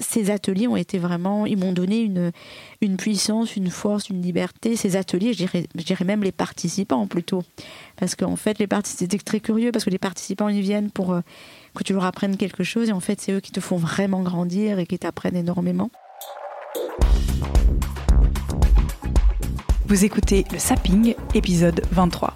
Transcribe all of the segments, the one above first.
Ces ateliers ont été vraiment, ils m'ont donné une, une puissance, une force, une liberté. Ces ateliers, je dirais, même les participants plutôt. Parce qu'en fait, les participants, c'était très curieux parce que les participants, ils viennent pour euh, que tu leur apprennes quelque chose et en fait, c'est eux qui te font vraiment grandir et qui t'apprennent énormément. Vous écoutez le Sapping, épisode 23.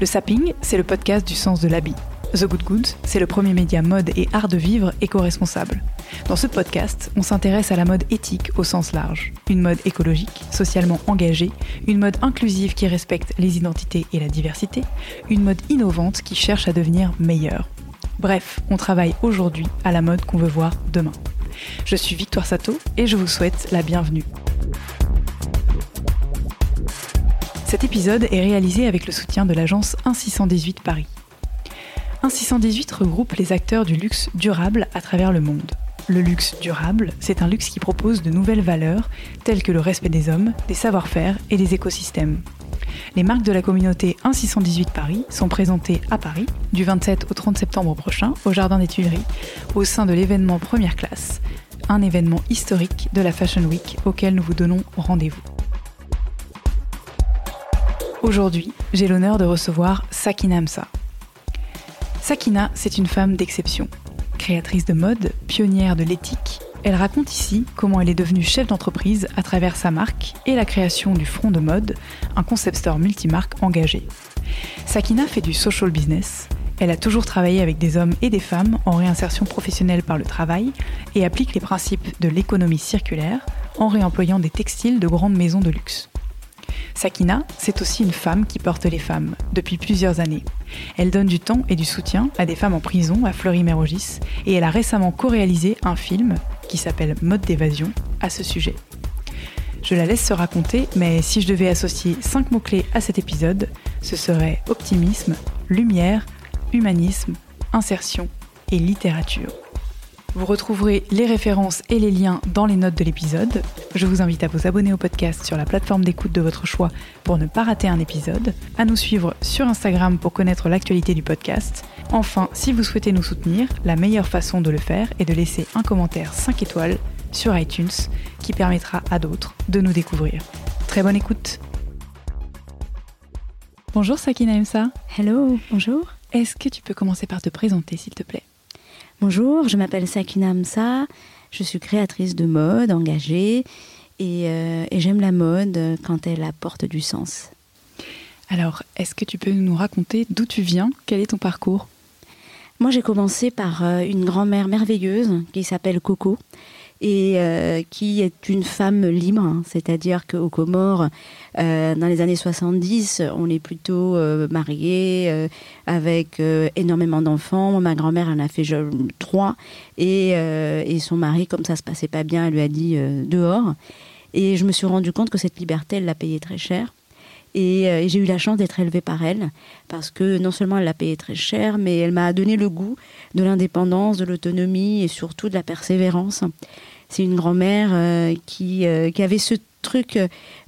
Le Sapping, c'est le podcast du sens de l'habit. The Good Goods, c'est le premier média mode et art de vivre éco-responsable. Dans ce podcast, on s'intéresse à la mode éthique au sens large. Une mode écologique, socialement engagée, une mode inclusive qui respecte les identités et la diversité, une mode innovante qui cherche à devenir meilleure. Bref, on travaille aujourd'hui à la mode qu'on veut voir demain. Je suis Victoire Sato et je vous souhaite la bienvenue. Cet épisode est réalisé avec le soutien de l'agence 1618 Paris. 1618 regroupe les acteurs du luxe durable à travers le monde. Le luxe durable, c'est un luxe qui propose de nouvelles valeurs telles que le respect des hommes, des savoir-faire et des écosystèmes. Les marques de la communauté 1618 Paris sont présentées à Paris du 27 au 30 septembre prochain au Jardin des Tuileries au sein de l'événement Première Classe, un événement historique de la Fashion Week auquel nous vous donnons rendez-vous. Aujourd'hui, j'ai l'honneur de recevoir Sakina Amsa. Sakina, c'est une femme d'exception. Créatrice de mode, pionnière de l'éthique, elle raconte ici comment elle est devenue chef d'entreprise à travers sa marque et la création du Front de Mode, un concept store multimarque engagé. Sakina fait du social business. Elle a toujours travaillé avec des hommes et des femmes en réinsertion professionnelle par le travail et applique les principes de l'économie circulaire en réemployant des textiles de grandes maisons de luxe. Sakina, c'est aussi une femme qui porte les femmes depuis plusieurs années. Elle donne du temps et du soutien à des femmes en prison à Fleury-Mérogis et elle a récemment co-réalisé un film qui s'appelle Mode d'évasion à ce sujet. Je la laisse se raconter, mais si je devais associer cinq mots-clés à cet épisode, ce serait optimisme, lumière, humanisme, insertion et littérature. Vous retrouverez les références et les liens dans les notes de l'épisode. Je vous invite à vous abonner au podcast sur la plateforme d'écoute de votre choix pour ne pas rater un épisode, à nous suivre sur Instagram pour connaître l'actualité du podcast. Enfin, si vous souhaitez nous soutenir, la meilleure façon de le faire est de laisser un commentaire 5 étoiles sur iTunes qui permettra à d'autres de nous découvrir. Très bonne écoute Bonjour Sakina Emsa. Hello, bonjour. Est-ce que tu peux commencer par te présenter s'il te plaît? Bonjour, je m'appelle Sakina Amsa, je suis créatrice de mode engagée et, euh, et j'aime la mode quand elle apporte du sens. Alors, est-ce que tu peux nous raconter d'où tu viens? Quel est ton parcours? Moi, j'ai commencé par euh, une grand-mère merveilleuse qui s'appelle Coco et euh, qui est une femme libre, hein. c'est-à-dire qu'aux Comores, euh, dans les années 70, on est plutôt euh, marié euh, avec euh, énormément d'enfants. Ma grand-mère en a fait trois et, euh, et, son mari, comme ça se passait pas bien, elle lui a dit dehors. Et je me suis rendu compte que cette liberté, elle l'a payée très cher. Et, et j'ai eu la chance d'être élevée par elle, parce que non seulement elle l'a payé très cher, mais elle m'a donné le goût de l'indépendance, de l'autonomie et surtout de la persévérance. C'est une grand-mère euh, qui, euh, qui avait ce truc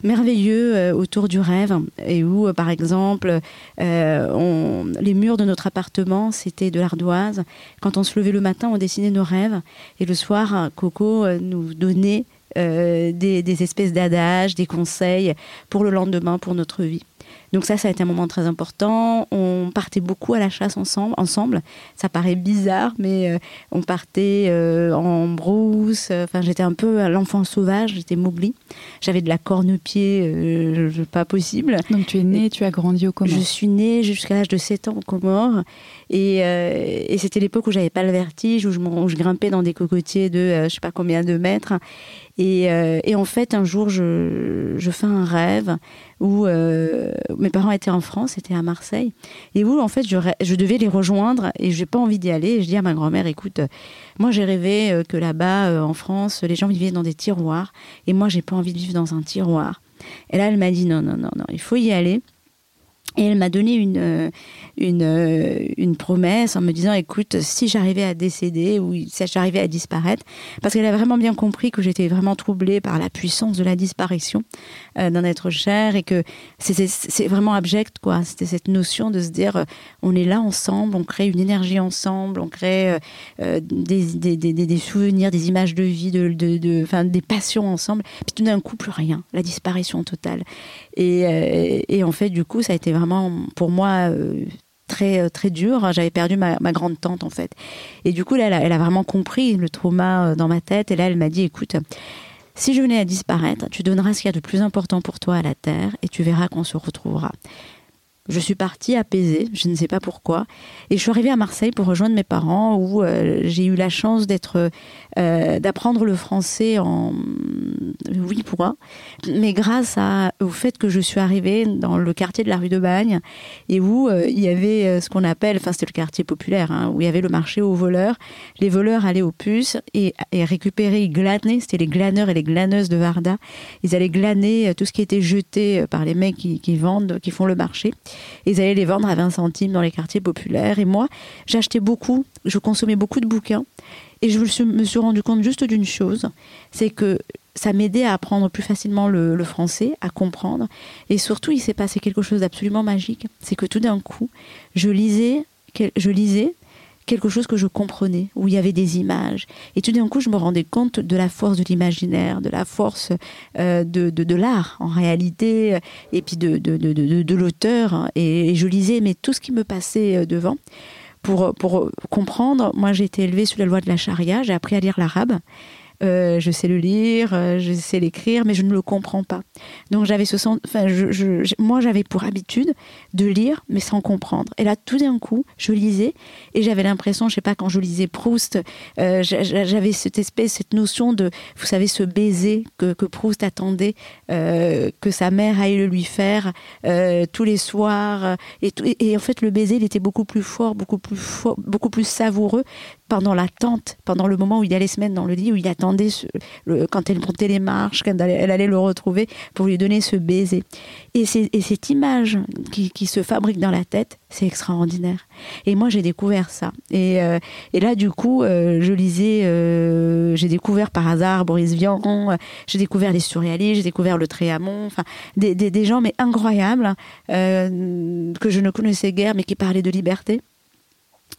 merveilleux euh, autour du rêve et où, par exemple, les murs de notre appartement, c'était de l'ardoise. Quand on se levait le matin, on dessinait nos rêves et le soir, Coco nous donnait des espèces d'adages, des conseils pour le lendemain, pour notre vie. Donc ça, ça a été un moment très important. On partait beaucoup à la chasse ensemble. ensemble. Ça paraît bizarre, mais euh, on partait euh, en brousse. Enfin, j'étais un peu l'enfant sauvage. J'étais Mowgli. J'avais de la corne-pied, euh, pas possible. Donc tu es née, tu as grandi au Comores. Je suis née jusqu'à l'âge de 7 ans au Comores. Et, euh, et c'était l'époque où j'avais pas le vertige, où je, où je, grimpais dans des cocotiers de euh, je sais pas combien de mètres. Et, euh, et en fait, un jour, je, fais un rêve où, euh, mes parents étaient en France, étaient à Marseille, et où en fait je, devais les rejoindre et j'ai pas envie d'y aller. Et je dis à ma grand-mère, écoute, moi j'ai rêvé que là-bas en France, les gens vivaient dans des tiroirs, et moi j'ai pas envie de vivre dans un tiroir. Et là, elle m'a dit non, non, non, non, il faut y aller. Et elle m'a donné une, euh, euh, une promesse en me disant, écoute, si j'arrivais à décéder ou si j'arrivais à disparaître, parce qu'elle a vraiment bien compris que j'étais vraiment troublée par la puissance de la disparition euh, d'un être cher et que c'est vraiment abject, quoi. C'était cette notion de se dire, on est là ensemble, on crée une énergie ensemble, on crée des, des, des, souvenirs, des images de vie, de, de, de des passions ensemble. Puis tout d'un coup, plus rien, la disparition totale. Et, et en fait, du coup, ça a été vraiment pour moi euh, très euh, très dur. J'avais perdu ma, grande tante en fait. Et du coup, là, elle a, vraiment compris le trauma euh, dans ma tête. Et là, elle m'a dit, écoute, si je venais à disparaître, tu donneras ce qu'il y a de plus important pour toi à la terre et tu verras qu'on se retrouvera. Je suis partie apaisée, je ne sais pas pourquoi, et je suis arrivée à Marseille pour rejoindre mes parents où j'ai eu la chance d'être euh, d'apprendre le français en huit points, mais grâce au fait que je suis arrivée dans le quartier de la rue de Bagne et où euh, il y avait euh, ce qu'on appelle, enfin c'était le quartier populaire, hein, où il y avait le marché aux voleurs. Les voleurs allaient aux puces et, récupérer, ils glanaient, c'était les glaneurs et les glaneuses de Varda. Ils allaient glaner tout ce qui était jeté par les mecs qui vendent, qui font le marché. Ils allaient les vendre à 20 centimes dans les quartiers populaires. Et moi, j'achetais beaucoup, je consommais beaucoup de bouquins. Et je me suis rendu compte juste d'une chose, c'est que ça m'aidait à apprendre plus facilement le, français, à comprendre. Et surtout, il s'est passé quelque chose d'absolument magique. C'est que tout d'un coup, je lisais, je lisais quelque chose que je comprenais, où il y avait des images. Et tout d'un coup, je me rendais compte de la force de l'imaginaire, de la force euh, de, de, l'art, en réalité, et puis de, de, de l'auteur. Et, je lisais, mais tout ce qui me passait euh, devant pour, pour comprendre, moi j'ai été élevée sous la loi de la charia, j'ai appris à lire l'arabe. Euh, je sais le lire, euh, je sais l'écrire, mais je ne le comprends pas. Donc j'avais ce sens, enfin, moi j'avais pour habitude de lire, mais sans comprendre. Et là, tout d'un coup, je lisais et j'avais l'impression, je sais pas, quand je lisais Proust, euh, j'avais cette espèce, cette notion de, vous savez, ce baiser que, que Proust attendait que sa mère aille le lui faire tous les soirs. Et, et, en fait, le baiser, il était beaucoup plus fort, beaucoup plus fort, beaucoup plus savoureux pendant l'attente, pendant le moment où il allait se mettre dans le lit, où il attendait quand elle montait les marches, quand elle, allait le retrouver pour lui donner ce baiser. Et, cette image qui, se fabrique dans la tête, c'est extraordinaire. Et moi, j'ai découvert ça. Et, euh, là, du coup, euh, je lisais, euh, j'ai découvert par hasard Boris Vian, j'ai découvert les surréalistes, j'ai découvert le Tréamont, enfin, des, des, gens, mais incroyables, que je ne connaissais guère, mais qui parlaient de liberté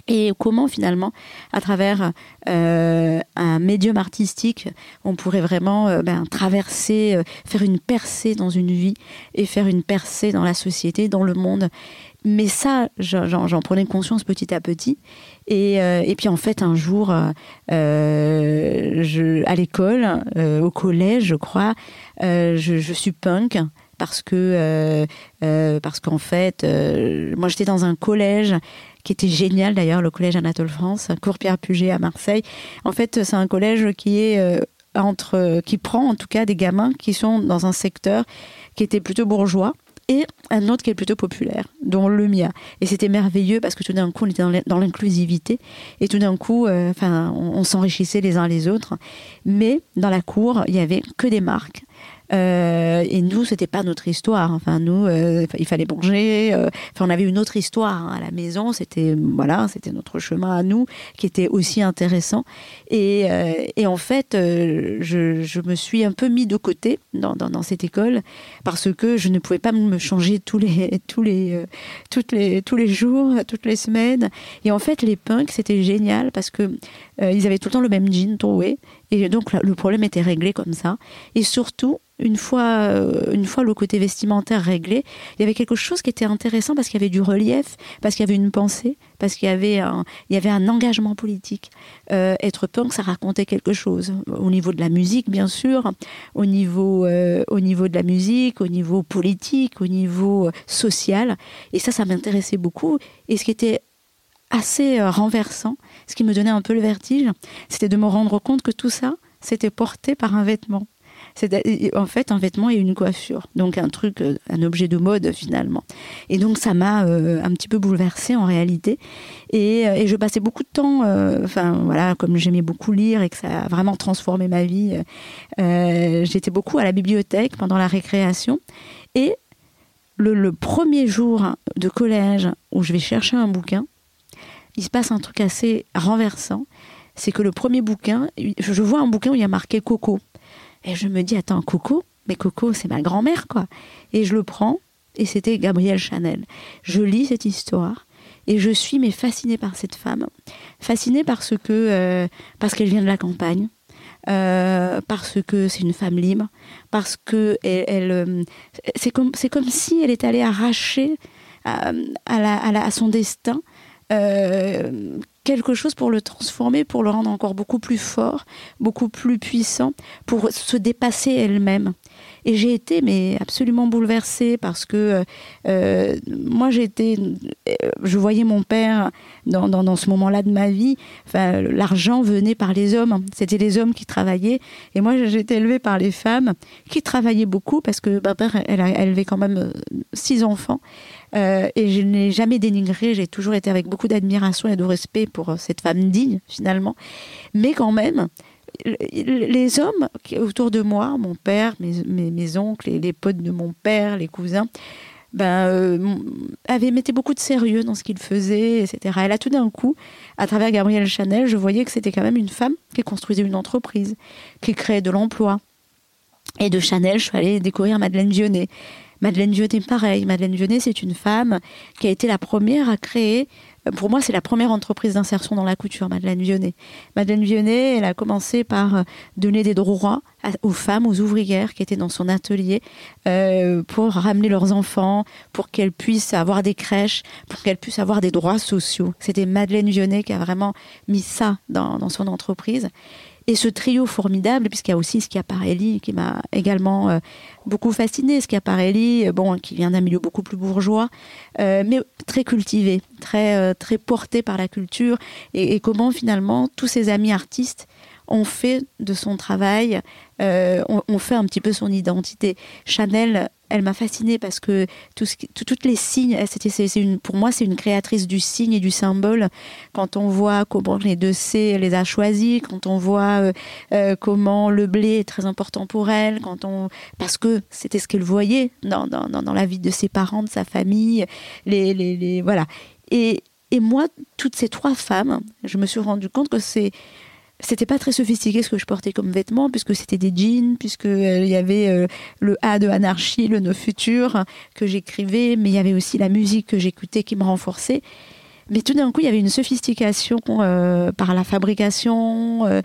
et comment finalement, à travers euh, un médium artistique, on pourrait vraiment euh, ben, traverser, euh, faire une percée dans une vie et faire une percée dans la société, dans le monde. Mais ça, j'en prenais conscience petit à petit. Et, et, puis en fait, un jour, je, à l'école, au collège, je crois, je, je, suis punk parce que parce qu'en fait, moi j'étais dans un collège qui était génial d'ailleurs, le collège Anatole France, cours Pierre Puget à Marseille. En fait, c'est un collège qui est euh, entre, qui prend en tout cas des gamins qui sont dans un secteur qui était plutôt bourgeois et un autre qui est plutôt populaire, dont le mien. Et c'était merveilleux parce que tout d'un coup, on était dans l'inclusivité et tout d'un coup, euh, enfin, on s'enrichissait les uns les autres. Mais dans la cour, il y avait que des marques euh, et nous, c'était pas notre histoire. Enfin, nous, euh, il fallait manger. Euh, enfin, on avait une autre histoire à la maison. C'était voilà, c'était notre chemin à nous qui était aussi intéressant. Et, et en fait, je, je, me suis un peu mis de côté dans, dans, cette école parce que je ne pouvais pas me changer tous les tous les les tous les jours, toutes les semaines. Et en fait, les punks, c'était génial parce que ils avaient tout le temps le même jean troué. Et donc le problème était réglé comme ça. Et surtout, une fois, euh, une fois le côté vestimentaire réglé, il y avait quelque chose qui était intéressant parce qu'il y avait du relief, parce qu'il y avait une pensée, parce qu'il y avait un, il y avait un engagement politique. Euh, être punk, ça racontait quelque chose au niveau de la musique, bien sûr, au niveau, euh, au niveau de la musique, au niveau politique, au niveau social. Et ça, ça m'intéressait beaucoup. Et ce qui était assez renversant, ce qui me donnait un peu le vertige, c'était de me rendre compte que tout ça, c'était porté par un vêtement en fait un vêtement et une coiffure, donc un truc, euh, un objet de mode finalement. Et donc ça m'a euh, un petit peu bouleversée en réalité. Et, et je passais beaucoup de temps, voilà, comme j'aimais beaucoup lire et que ça a vraiment transformé ma vie, j'étais beaucoup à la bibliothèque pendant la récréation. Et le, premier jour de collège où je vais chercher un bouquin, il se passe un truc assez renversant. C'est que le premier bouquin, je vois un bouquin où il y a marqué Coco. Et je me dis, attends, Coco? Mais Coco, c'est ma grand-mère, quoi. Et je le prends, et c'était Gabrielle Chanel. Je lis cette histoire, et je suis mais fascinée par cette femme. Fascinée parce que euh, parce qu'elle vient de la campagne, euh, parce que c'est une femme libre, parce que elle, euh, c'est comme c'est comme si elle est allée arracher à, à, à son destin euh, quelque chose pour le transformer, pour le rendre encore beaucoup plus fort, beaucoup plus puissant, pour se dépasser elle-même. Et j'ai été mais absolument bouleversée parce que euh, euh moi j'étais, je voyais mon père dans, dans, dans ce moment-là de ma vie. Enfin, l'argent venait par les hommes. C'était les hommes qui travaillaient. Et moi j'étais élevée par les femmes qui travaillaient beaucoup parce que ma père elle a élevé quand même six enfants. Euh, et je n'ai jamais dénigré, j'ai toujours été avec beaucoup d'admiration et de respect pour cette femme digne, finalement. Mais quand même, les hommes autour de moi, mon père, mes, oncles, les, potes de mon père, les cousins, ben, euh, beaucoup de sérieux dans ce qu'ils faisaient, etc. Et là, tout d'un coup, à travers Gabrielle Chanel, je voyais que c'était quand même une femme qui construisait une entreprise, qui créait de l'emploi. Et de Chanel, je suis allée découvrir Madeleine Vionnet. Madeleine Vionnet, pareil. Madeleine Vionnet, c'est une femme qui a été la première à créer. Euh, pour moi, c'est la première entreprise d'insertion dans la couture, Madeleine Vionnet. Madeleine Vionnet, elle a commencé par euh, donner des droits aux femmes, aux ouvrières qui étaient dans son atelier euh, pour ramener leurs enfants, pour qu'elles puissent avoir des crèches, pour qu'elles puissent avoir des droits sociaux. C'était Madeleine Vionnet qui a vraiment mis ça dans, dans son entreprise. Et ce trio formidable, puisqu'il y a aussi Schiaparelli qui m'a également euh, beaucoup fasciné. Schiaparelli, euh, bon, qui vient d'un milieu beaucoup plus bourgeois, euh, mais très cultivé, très, très porté par la culture. Et, et, comment finalement tous ses amis artistes ont fait de son travail, ont, fait un petit peu son identité. Chanel elle m'a fascinée parce que toutes les signes, c'était, c'est, une, pour moi, c'est une créatrice du signe et du symbole. Quand on voit comment les deux C les a choisis, quand on voit euh, euh, comment le blé est très important pour elle, quand on, parce que c'était ce qu'elle voyait dans, dans, dans, la vie de ses parents, de sa famille, les, les, les voilà. Et, et moi, toutes ces trois femmes, je me suis rendu compte que c'est c'était pas très sophistiqué ce que je portais comme vêtements, puisque c'était des jeans, puisque euh, il y avait euh, le A de Anarchie, le No Futur que j'écrivais, mais il y avait aussi la musique que j'écoutais qui me renforçait. Mais tout d'un coup, il y avait une sophistication euh, par la fabrication,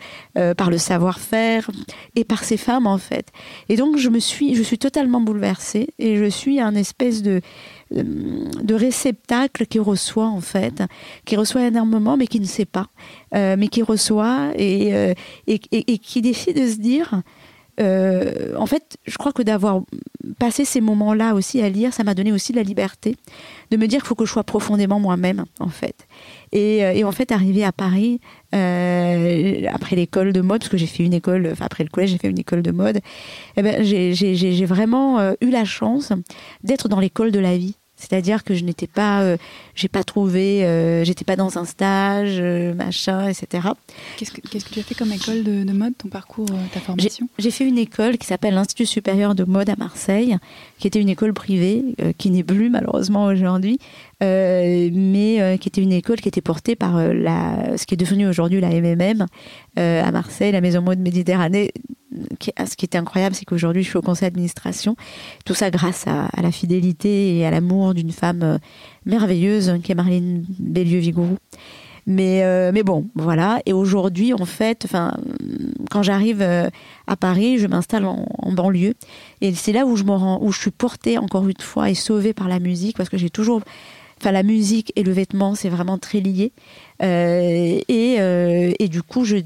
par le savoir-faire et par ces femmes en fait. Et donc je me suis, je suis totalement bouleversée et je suis un espèce de de réceptacle qui reçoit en fait, qui reçoit énormément mais qui ne sait pas, euh, mais qui reçoit et, euh, et, et, qui décide de se dire, euh, en fait, je crois que d'avoir passé ces moments-là aussi à lire, ça m'a donné aussi la liberté de me dire qu'il faut que je sois profondément moi-même en fait. Et, et, en fait, arrivé à Paris, après l'école de mode, parce que j'ai fait une école, enfin après le collège, j'ai fait une école de mode, eh ben, j'ai vraiment eu la chance d'être dans l'école de la vie. C'est-à-dire que je n'étais pas, euh, j'ai pas trouvé, euh, j'étais pas dans un stage, euh, machin, etc. Qu'est-ce que, qu'est-ce que tu as fait comme école de, de mode, ton parcours, ta formation? j'ai, fait une école qui s'appelle l'Institut supérieur de mode à Marseille, qui était une école privée, qui n'est plus malheureusement aujourd'hui, mais qui était une école qui était portée par la, ce qui est devenu aujourd'hui la MMM à Marseille, la Maison Mode Méditerranée, ce qui était incroyable, c'est qu'aujourd'hui, je suis au conseil d'administration. Tout ça grâce à, la fidélité et à l'amour d'une femme euh, merveilleuse qui est Marlène Bélieu-Vigourou. Mais, euh, mais bon, voilà. Et aujourd'hui, en fait, quand j'arrive euh, à Paris, je m'installe en, banlieue. Et c'est là où je me rends, où je suis portée encore une fois et sauvée par la musique parce que j'ai toujours, enfin, la musique et le vêtement, c'est vraiment très lié. et, et du coup, je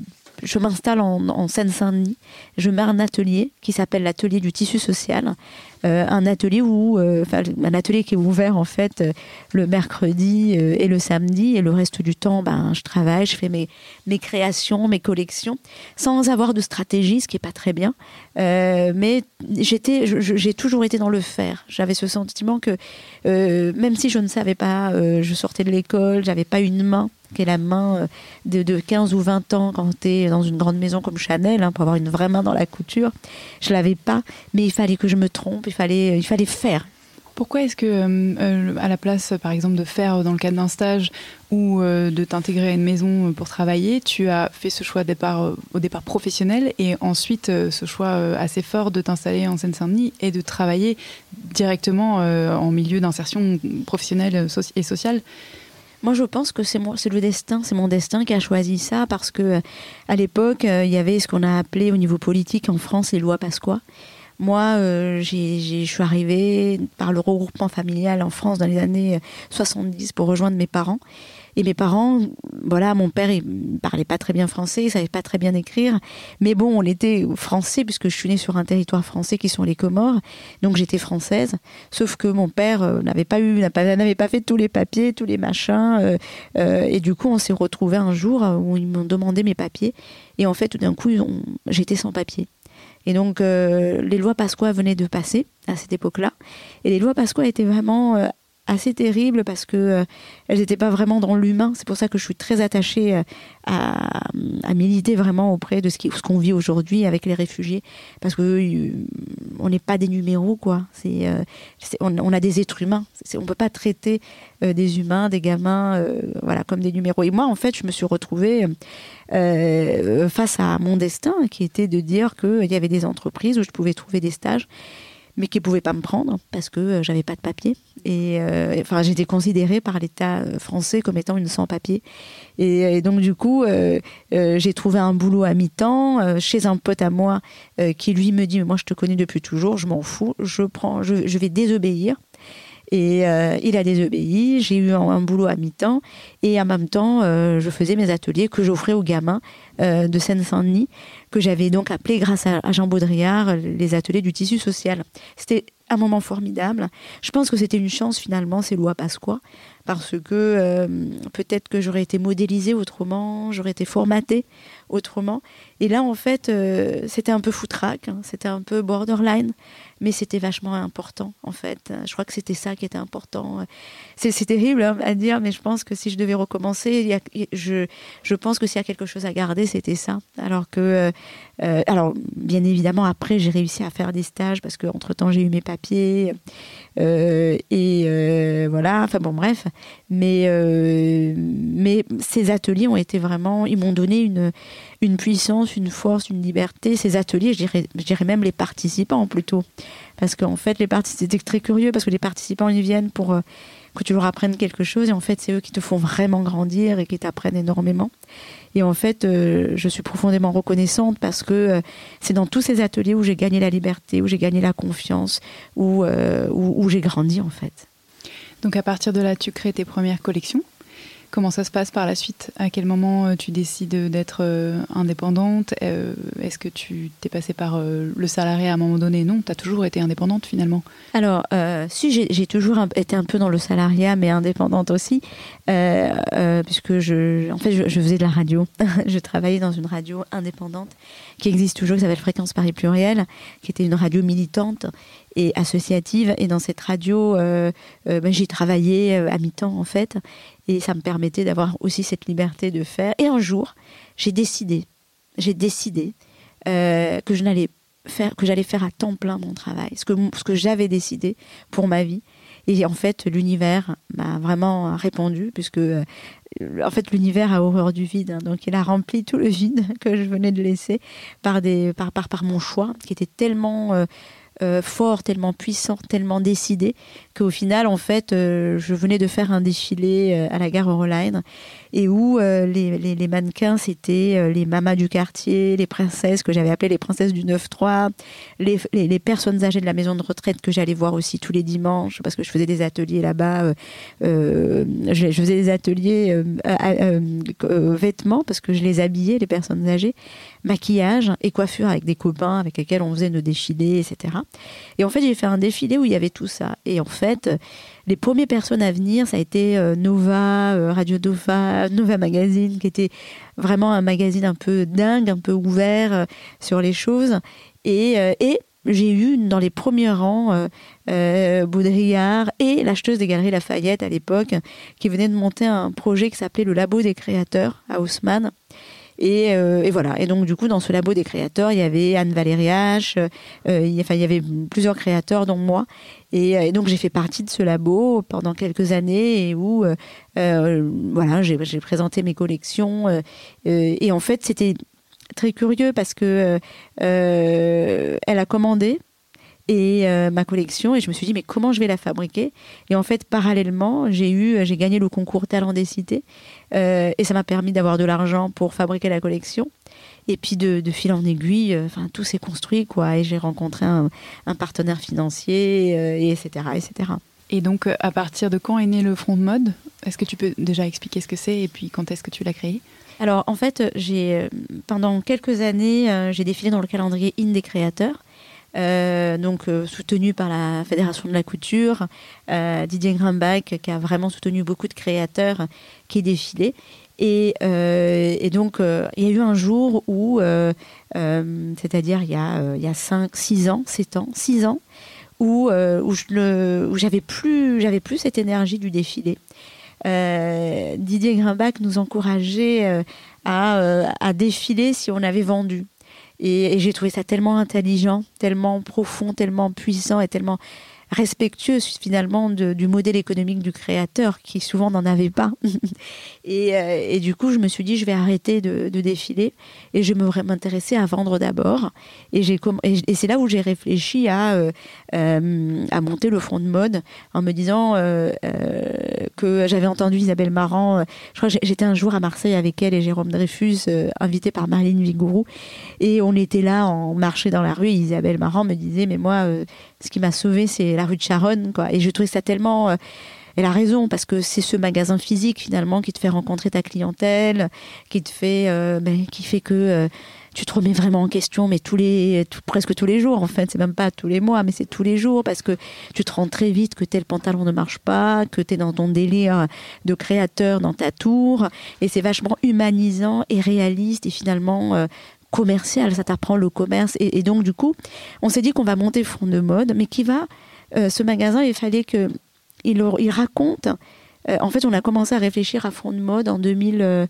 je m'installe en, Seine-Saint-Denis. Je mets un atelier qui s'appelle l'atelier du tissu social. Euh, un atelier où, euh, un atelier qui est ouvert en fait euh, le mercredi et le samedi et le reste du temps, ben, je travaille, je fais mes, mes créations, mes collections, sans avoir de stratégie, ce qui est pas très bien. mais j'étais, j'ai toujours été dans le faire. J'avais ce sentiment que même si je ne savais pas, je sortais de l'école, j'avais pas une main qui est la main de, de 15 ou 20 ans quand tu es dans une grande maison comme Chanel, hein, pour avoir une vraie main dans la couture. Je l'avais pas, mais il fallait que je me trompe, il fallait, il fallait faire. Pourquoi est-ce que, euh, euh, à la place, par exemple, de faire dans le cadre d'un stage ou euh, de t'intégrer à une maison pour travailler, tu as fait ce choix départ, au départ professionnel et ensuite ce choix assez fort de t'installer en Seine-Saint-Denis et de travailler directement en milieu d'insertion professionnelle et sociale? Moi, je pense que c'est c'est le destin, c'est mon destin qui a choisi ça parce que à l'époque, il y avait ce qu'on a appelé au niveau politique en France les lois Pasqua. Moi, euh, je suis arrivée par le regroupement familial en France dans les années 70 pour rejoindre mes parents. Et mes parents, voilà, mon père, il parlait pas très bien français, il savait pas très bien écrire. Mais bon, on était français puisque je suis née sur un territoire français qui sont les Comores. Donc j'étais française. Sauf que mon père euh, n'avait pas eu, n'avait pas fait tous les papiers, tous les machins. Euh, et du coup, on s'est retrouvés un jour où ils m'ont demandé mes papiers. Et en fait, tout d'un coup, j'étais sans papier. Et donc, euh, les lois Pasqua venaient de passer à cette époque-là. Et les lois Pasqua étaient vraiment euh, assez terribles parce que euh, elles n'étaient pas vraiment dans l'humain. C'est pour ça que je suis très attachée euh, à, militer vraiment auprès de ce qu'on vit aujourd'hui avec les réfugiés, parce que euh, on n'est pas des numéros, quoi. C'est, on, on, a des êtres humains. on peut pas traiter des humains, des gamins, voilà, comme des numéros. Et moi, en fait, je me suis retrouvée face à mon destin, qui était de dire qu'il y avait des entreprises où je pouvais trouver des stages mais qui ne pouvaient pas me prendre parce que euh, j'avais pas de papier. Et euh, enfin, j'étais considérée par l'État euh, français comme étant une sans-papier. Et, donc, du coup, j'ai trouvé un boulot à mi-temps chez un pote à moi qui lui me dit Moi, je te connais depuis toujours, je m'en fous, je, prends, je, je vais désobéir. Et euh, il a désobéi. J'ai eu un, boulot à mi-temps. Et en même temps, euh, je faisais mes ateliers que j'offrais aux gamins euh, de Seine-Saint-Denis, que j'avais donc appelé grâce à, Jean Baudrillard les ateliers du tissu social. C'était un moment formidable. Je pense que c'était une chance finalement, ces lois Pasqua, parce que peut-être que j'aurais été modélisée autrement, j'aurais été formatée autrement. Et là, en fait, c'était un peu foutraque, hein. c'était un peu borderline mais c'était vachement important en fait. Je crois que c'était ça qui était important. C'est terrible hein, à dire, mais je pense que si je devais recommencer, je, pense que s'il y a quelque chose à garder, c'était ça. Alors que, euh, euh, alors bien évidemment, après j'ai réussi à faire des stages parce qu'entre temps j'ai eu mes papiers euh, et voilà. Enfin bon, bref. Mais mais ces ateliers ont été vraiment, ils m'ont donné une une puissance, une force, une liberté. Ces ateliers, je dirais, même les participants plutôt. Parce qu'en fait, les participants, c'était très curieux parce que les participants, ils viennent pour euh, que tu leur apprennes quelque chose et en fait, c'est eux qui te font vraiment grandir et qui t'apprennent énormément. Et en fait, euh, je suis profondément reconnaissante parce que euh, c'est dans tous ces ateliers où j'ai gagné la liberté, où j'ai gagné la confiance, où, où j'ai grandi en fait. Donc à partir de là, tu crées tes premières collections? Comment ça se passe par la suite? À quel moment euh, tu décides d'être euh, indépendante? Euh, Est-ce que tu t'es passée par le salarié à un moment donné? Non, tu as toujours été indépendante finalement. Alors, si j'ai toujours été un peu dans le salariat, mais indépendante aussi, puisque je, en fait, je, faisais de la radio. je travaillais dans une radio indépendante qui existe toujours, qui s'appelle Fréquence Paris Pluriel, qui était une radio militante et associative. Et dans cette radio, ben, j'ai travaillé à mi-temps en fait, et ça me permettait d'avoir aussi cette liberté de faire. Et un jour, j'ai décidé, j'ai décidé que je n'allais faire, que j'allais faire à temps plein mon travail, ce que, ce que j'avais décidé pour ma vie. Et en fait, l'univers m'a vraiment répondu, puisque en fait, l'univers a horreur du vide. Hein. donc, il a rempli tout le vide que je venais de laisser par, des, par, par, par mon choix, qui était tellement fort, tellement puissant, tellement décidé qu'au final, en fait, je venais de faire un défilé à la gare Euroline et où les, les, mannequins, c'était les mamas du quartier, les princesses que j'avais appelées les princesses du 9-3, les, les, personnes âgées de la maison de retraite que j'allais voir aussi tous les dimanches parce que je faisais des ateliers là-bas. je, faisais des ateliers vêtements parce que je les habillais, les personnes âgées maquillage et coiffure avec des copains avec lesquels on faisait nos défilés, etc. Et en fait, j'ai fait un défilé où il y avait tout ça. Et en fait, les premières personnes à venir, ça a été euh, Nova, euh, Radio Dova, Nova Magazine, qui était vraiment un magazine un peu dingue, un peu ouvert euh, sur les choses. Et, et j'ai eu dans les premiers rangs euh, Baudrillard et l'acheteuse des galeries Lafayette à l'époque, qui venait de monter un projet qui s'appelait le Labo des créateurs à Haussmann. Euh, et, voilà. Et donc, du coup, dans ce labo des créateurs, il y avait Anne Valériache, euh, il, enfin, il y avait plusieurs créateurs, dont moi. Et, euh, donc, j'ai fait partie de ce labo pendant quelques années et où, voilà, j'ai présenté mes collections. et en fait, c'était très curieux parce que elle a commandé et euh, ma collection. Et je me suis dit mais comment je vais la fabriquer? Et en fait parallèlement j'ai eu j'ai gagné le concours talent des cités euh, et ça m'a permis d'avoir de l'argent pour fabriquer la collection. Et puis de, fil en aiguille euh, enfin tout s'est construit quoi. Et j'ai rencontré un, partenaire financier et etc etc et donc à partir de quand est né le front de mode? Est-ce que tu peux déjà expliquer ce que c'est et puis quand est-ce que tu l'as créé? Alors en fait j'ai pendant quelques années j'ai défilé dans le calendrier in des créateurs euh, donc euh, soutenu par la Fédération de la couture, euh, Didier Grimbach qui a vraiment soutenu beaucoup de créateurs qui défilaient. Et, et donc il y a eu un jour où, c'est-à-dire il y a, il y a 5, 6 ans, 7 ans, 6 ans, où, où, j'avais plus, plus cette énergie du défilé. Didier Grimbach nous encourageait à, à, défiler si on avait vendu. Et, j'ai trouvé ça tellement intelligent, tellement profond, tellement puissant et tellement respectueuse finalement du modèle économique du créateur qui souvent n'en avait pas. Euh, et, du coup, je me suis dit, je vais arrêter de, défiler et je me m'intéresser à vendre d'abord. Et, j'ai et, c'est là où j'ai réfléchi à, euh, euh, à monter le front de mode en me disant que j'avais entendu Isabelle Marant. je crois que j'étais un jour à Marseille avec elle et Jérôme Dreyfus, invité par Marlène Vigourou. Et on était là, en marchait dans la rue. Et Isabelle Marant me disait, mais moi, ce qui m'a sauvé, c'est la rue de Charonne, quoi. Et je trouvais ça tellement. Euh, elle a raison, parce que c'est ce magasin physique, finalement, qui te fait rencontrer ta clientèle, qui te fait, euh, ben, qui fait que euh, tu te remets vraiment en question, mais tous les, presque tous les jours, en fait. C'est même pas tous les mois, mais c'est tous les jours, parce que tu te rends très vite que tel pantalon ne marche pas, que tu es dans ton délire de créateur dans ta tour. Et c'est vachement humanisant et réaliste, et finalement, commercial, ça t'apprend le commerce. Et, donc, du coup, on s'est dit qu'on va monter Front de Mode, mais qui va, euh, ce magasin, il fallait que il, raconte. Euh, en fait, on a commencé à réfléchir à Front de Mode en 2000,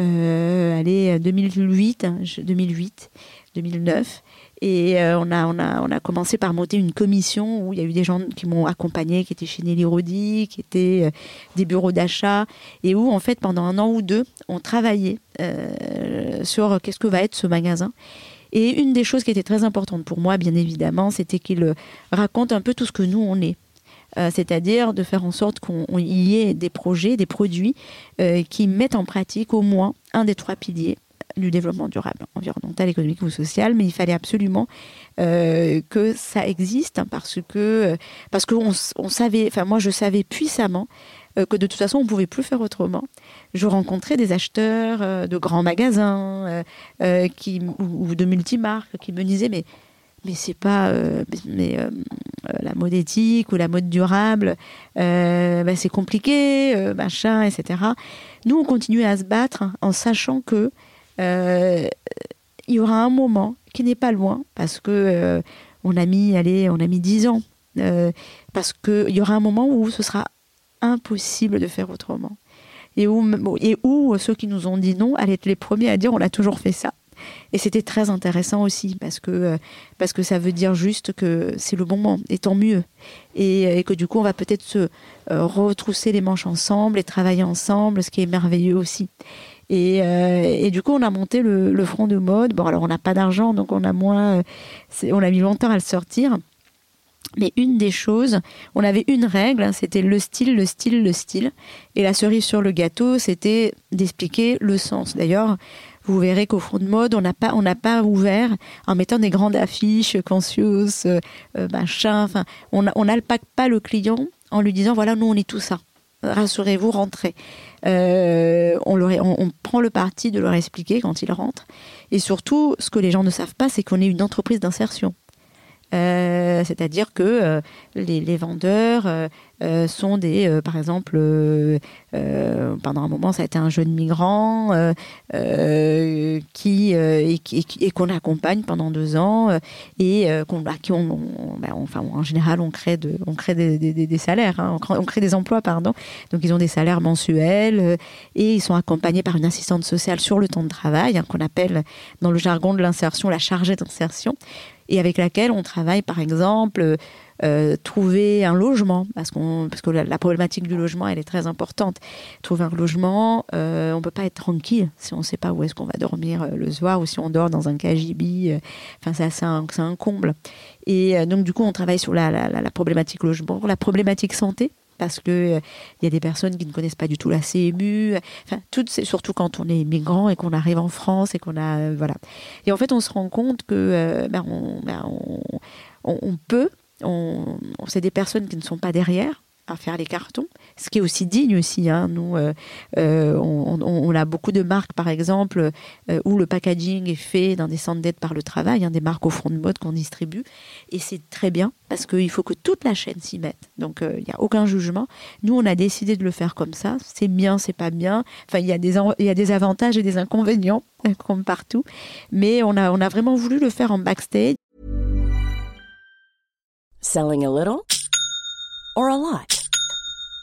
euh, allez, 2008, 2008, 2009. Et on, a, on, a, on a commencé par monter une commission où il y a eu des gens qui m'ont accompagné, qui étaient chez Nelly Rodi, qui étaient des bureaux d'achat, et où, en fait, pendant un an ou deux, on travaillait sur qu'est-ce que va être ce magasin. Et une des choses qui était très importante pour moi, bien évidemment, c'était qu'il raconte un peu tout ce que nous, on est. c'est-à-dire de faire en sorte qu'il y ait des projets, des produits qui mettent en pratique au moins un des trois piliers du développement durable, environnemental, économique ou social, mais il fallait absolument euh, que ça existe parce que parce qu'on on savait, enfin moi je savais puissamment euh, que de toute façon on pouvait plus faire autrement. Je rencontrais des acheteurs euh, de grands magasins qui ou, de multimarques qui me disaient mais mais c'est pas mais la mode éthique ou la mode durable ben, c'est compliqué machin etc nous on continuait à se battre en sachant que euh, il y aura un moment qui n'est pas loin parce que euh, on a mis, allez, on a mis dix ans, euh, parce qu'il y aura un moment où ce sera impossible de faire autrement. Et où, et où ceux qui nous ont dit non allaient être les premiers à dire on a toujours fait ça. Et c'était très intéressant aussi parce que, parce que ça veut dire juste que c'est le bon moment et tant mieux. Et, et que du coup, on va peut-être se retrousser les manches ensemble et travailler ensemble, ce qui est merveilleux aussi. Euh, et, du coup, on a monté le, front de mode. Bon, alors on n'a pas d'argent, donc on a moins. On a mis longtemps à le sortir. Mais une des choses, on avait une règle, hein, c'était le style, le style, le style. Et la cerise sur le gâteau, c'était d'expliquer le sens. D'ailleurs, vous verrez qu'au front de mode, on n'a pas, on ouvert en mettant des grandes affiches, conscious, euh, euh, machin. On n'alpaque pas le client en lui disant voilà, nous on est tout ça. Rassurez-vous, rentrez. Euh, on, prend le parti de leur expliquer quand ils rentrent. Et surtout, ce que les gens ne savent pas, c'est qu'on est une entreprise d'insertion. Euh, c'est-à-dire que euh, les, vendeurs euh, sont des, par exemple, pendant un moment, ça a été un jeune migrant qui, et, qu'on accompagne pendant deux ans et qu'on, qui on, ben, enfin, en général, on crée, de, on crée des, salaires, hein, on, crée, des emplois, pardon. Donc, ils ont des salaires mensuels et ils sont accompagnés par une assistante sociale sur le temps de travail, hein, qu'on appelle dans le jargon de l'insertion la chargée d'insertion et avec laquelle on travaille, par exemple, euh, trouver un logement, parce, qu'on, parce que la, problématique du logement, elle est très importante. Trouver un logement, euh, on peut pas être tranquille si on ne sait pas où est-ce qu'on va dormir euh, le soir ou si on dort dans un KGB. Enfin, c'est, c'est, un, comble. Et donc, du coup, on travaille sur la, la problématique logement, la problématique santé parce que il euh, y a des personnes qui ne connaissent pas du tout la CMU. Enfin, tout, surtout quand on est migrant et qu'on arrive en France et qu'on a euh, voilà. Et en fait, on se rend compte que euh, ben, ben, on, on, peut. On, c'est des personnes qui ne sont pas derrière faire les cartons, ce qui est aussi digne aussi. Hein. Nous, euh, euh, on, a beaucoup de marques, par exemple, euh, où le packaging est fait dans des centres d'aide par le travail, hein, des marques au front de mode qu'on distribue, et c'est très bien parce qu'il faut que toute la chaîne s'y mette. Donc il n'y a aucun jugement. Nous, on a décidé de le faire comme ça. C'est bien, c'est pas bien. Enfin, il y a des y a des avantages et des inconvénients comme partout, mais on a on a vraiment voulu le faire en backstage. Selling a little or a lot?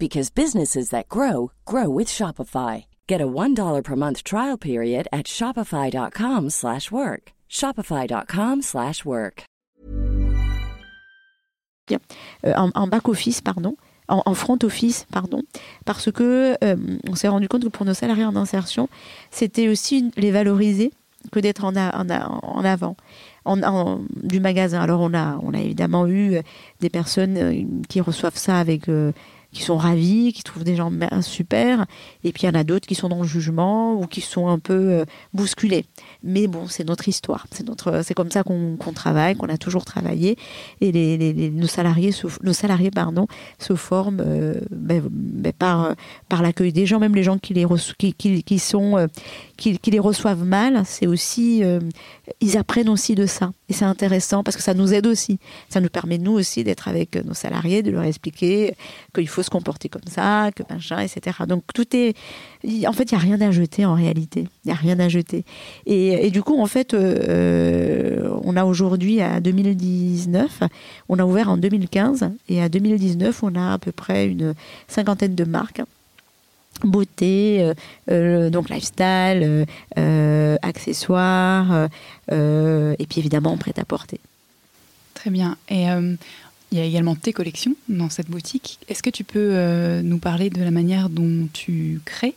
because businesses that grow grow with Shopify. Get a $1 per month trial period at shopify.com/work. shopify.com/work. Euh, en, en back office, pardon. En, en, front office, pardon, parce que euh, on s'est rendu compte que pour nos salariés en insertion, c'était aussi les valoriser que d'être en, a, en, a, en, avant. En, du magasin. Alors on a, on a évidemment eu des personnes euh, qui reçoivent ça avec euh, qui sont ravis, qui trouvent des gens super, et puis il y en a d'autres qui sont dans le jugement ou qui sont un peu euh, bousculés. Mais bon, c'est notre histoire, c'est notre, c'est comme ça qu'on travaille, qu'on a toujours travaillé, et les, nos salariés, se, nos salariés pardon, se forment euh, ben, ben, par par l'accueil des gens, même les gens qui les qui, qui, sont euh, qui, les reçoivent mal, c'est aussi ils apprennent aussi de ça, et c'est intéressant parce que ça nous aide aussi, ça nous permet nous aussi d'être avec nos salariés, de leur expliquer qu'il faut se comporter comme ça, que machin, etc. Donc tout est, en fait, il y a rien à jeter en réalité. Il y a rien à jeter. Et, du coup, en fait, euh, on a aujourd'hui à 2019, on a ouvert en 2015 et à 2019, on a à peu près une cinquantaine de marques beauté, euh, euh, donc lifestyle, accessoires, et puis évidemment prêt à porter. Très bien. Et il y a également tes collections dans cette boutique. Est-ce que tu peux euh, nous parler de la manière dont tu crées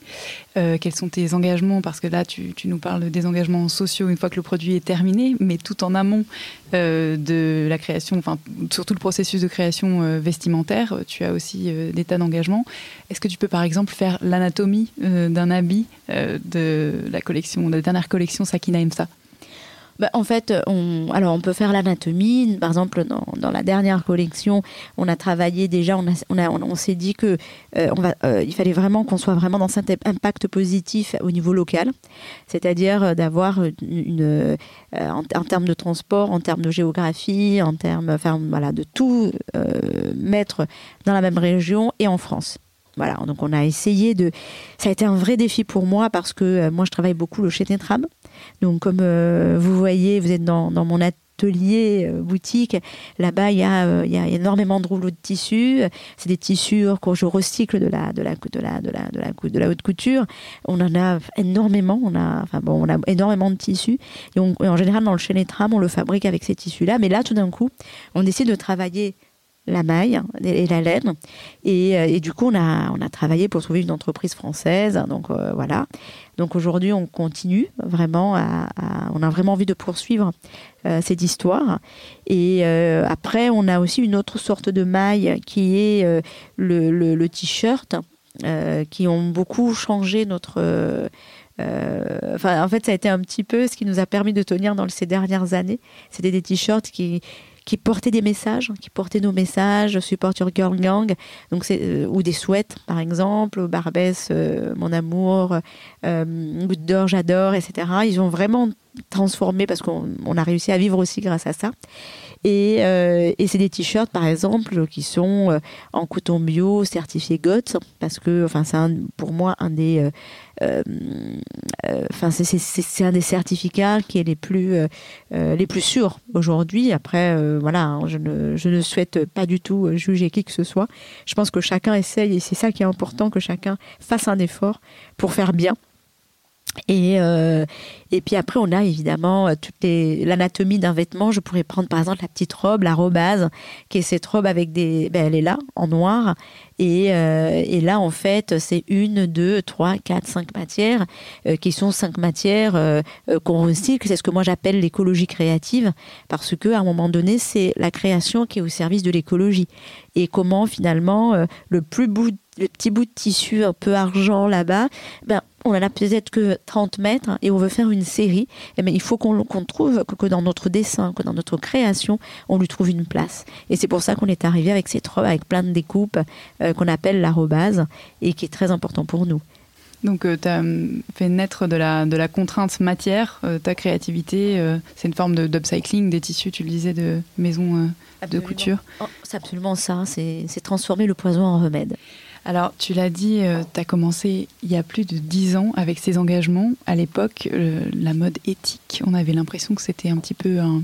euh, Quels sont tes engagements? Parce que là, tu, nous parles des engagements sociaux une fois que le produit est terminé, mais tout en amont euh, de la création, enfin, surtout le processus de création vestimentaire, tu as aussi des tas d'engagements. Est-ce que tu peux, par exemple, faire l'anatomie d'un habit de la collection, de la dernière collection Sakina Imsa? Bah, en fait, on, alors on peut faire l'anatomie. Par exemple, dans, la dernière collection, on a travaillé déjà, on, a, on, a, on, s'est dit que euh, on va, euh, il fallait vraiment qu'on soit vraiment dans cet impact positif au niveau local, c'est-à-dire euh, d'avoir une, en, en, termes de transport, en termes de géographie, en termes, enfin voilà, de tout mettre dans la même région et en France. Voilà, donc on a essayé de. Ça a été un vrai défi pour moi parce que moi je travaille beaucoup le chez Donc comme euh, vous voyez, vous êtes dans, mon atelier, euh, boutique. Là-bas, il y, a, y a énormément de rouleaux de tissus. C'est des tissus que je recycle de la, de de de de la, haute couture. On en a énormément. On a, a énormément de tissus. Et, en général, dans le chaîne tram, on le fabrique avec ces tissus-là. Mais là, tout d'un coup, on décide de travailler la maille et la laine. Et, euh, et, du coup, on a, on a travaillé pour trouver une entreprise française. Donc euh, voilà. Donc aujourd'hui, on continue vraiment à, on a vraiment envie de poursuivre euh, cette histoire. Et après, on a aussi une autre sorte de maille qui est le, le, le t-shirt, qui ont beaucoup changé notre enfin, en fait, ça a été un petit peu ce qui nous a permis de tenir dans ces dernières années. C'était des t-shirts qui, qui portaient des messages, qui portaient nos messages, support your girl gang, donc euh, ou des souhaits par exemple, Barbès, euh, mon amour, euh, Goutte d'or, j'adore, etc. Ils ont vraiment transformé parce qu'on a réussi à vivre aussi grâce à ça. Et, euh, c'est des t-shirts, par exemple, qui sont euh, en coton bio, certifiés GOTS, parce que, enfin, c'est pour moi un des, euh, un des certificats qui est les plus, les plus sûrs aujourd'hui. Après, voilà, hein, je, ne, je ne souhaite pas du tout juger qui que ce soit. Je pense que chacun essaye, et c'est ça qui est important, que chacun fasse un effort pour faire bien. Et, euh, et puis après, on a évidemment euh, toute l'anatomie d'un vêtement. Je pourrais prendre par exemple la petite robe, la robase, qui est cette robe avec des. Ben, elle est là, en noir. Et, euh, et là, en fait, c'est une, deux, trois, quatre, cinq matières, qui sont cinq matières qu'on recycle. C'est ce que moi j'appelle l'écologie créative, parce que à un moment donné, c'est la création qui est au service de l'écologie. Et comment finalement le plus le petit bout de tissu un peu argent là-bas, ben, on en a peut-être que 30 mètres et on veut faire une série, et eh ben, il faut qu'on trouve que, dans notre dessin, que dans notre création, on lui trouve une place. Et c'est pour ça qu'on est arrivé avec cette robe avec plein de découpes euh, qu'on appelle l'arrobase et qui est très important pour nous. Donc, euh, tu as hum, fait naître de la, de la contrainte matière, euh, ta créativité. c'est une forme d'upcycling des tissus, tu le disais, de maison de couture. Oh, c'est absolument ça. C'est transformer le poison en remède. Alors, tu l'as dit, euh, tu as commencé il y a plus de dix ans avec ces engagements. À l'époque, euh, la mode éthique, on avait l'impression que c'était un petit peu un,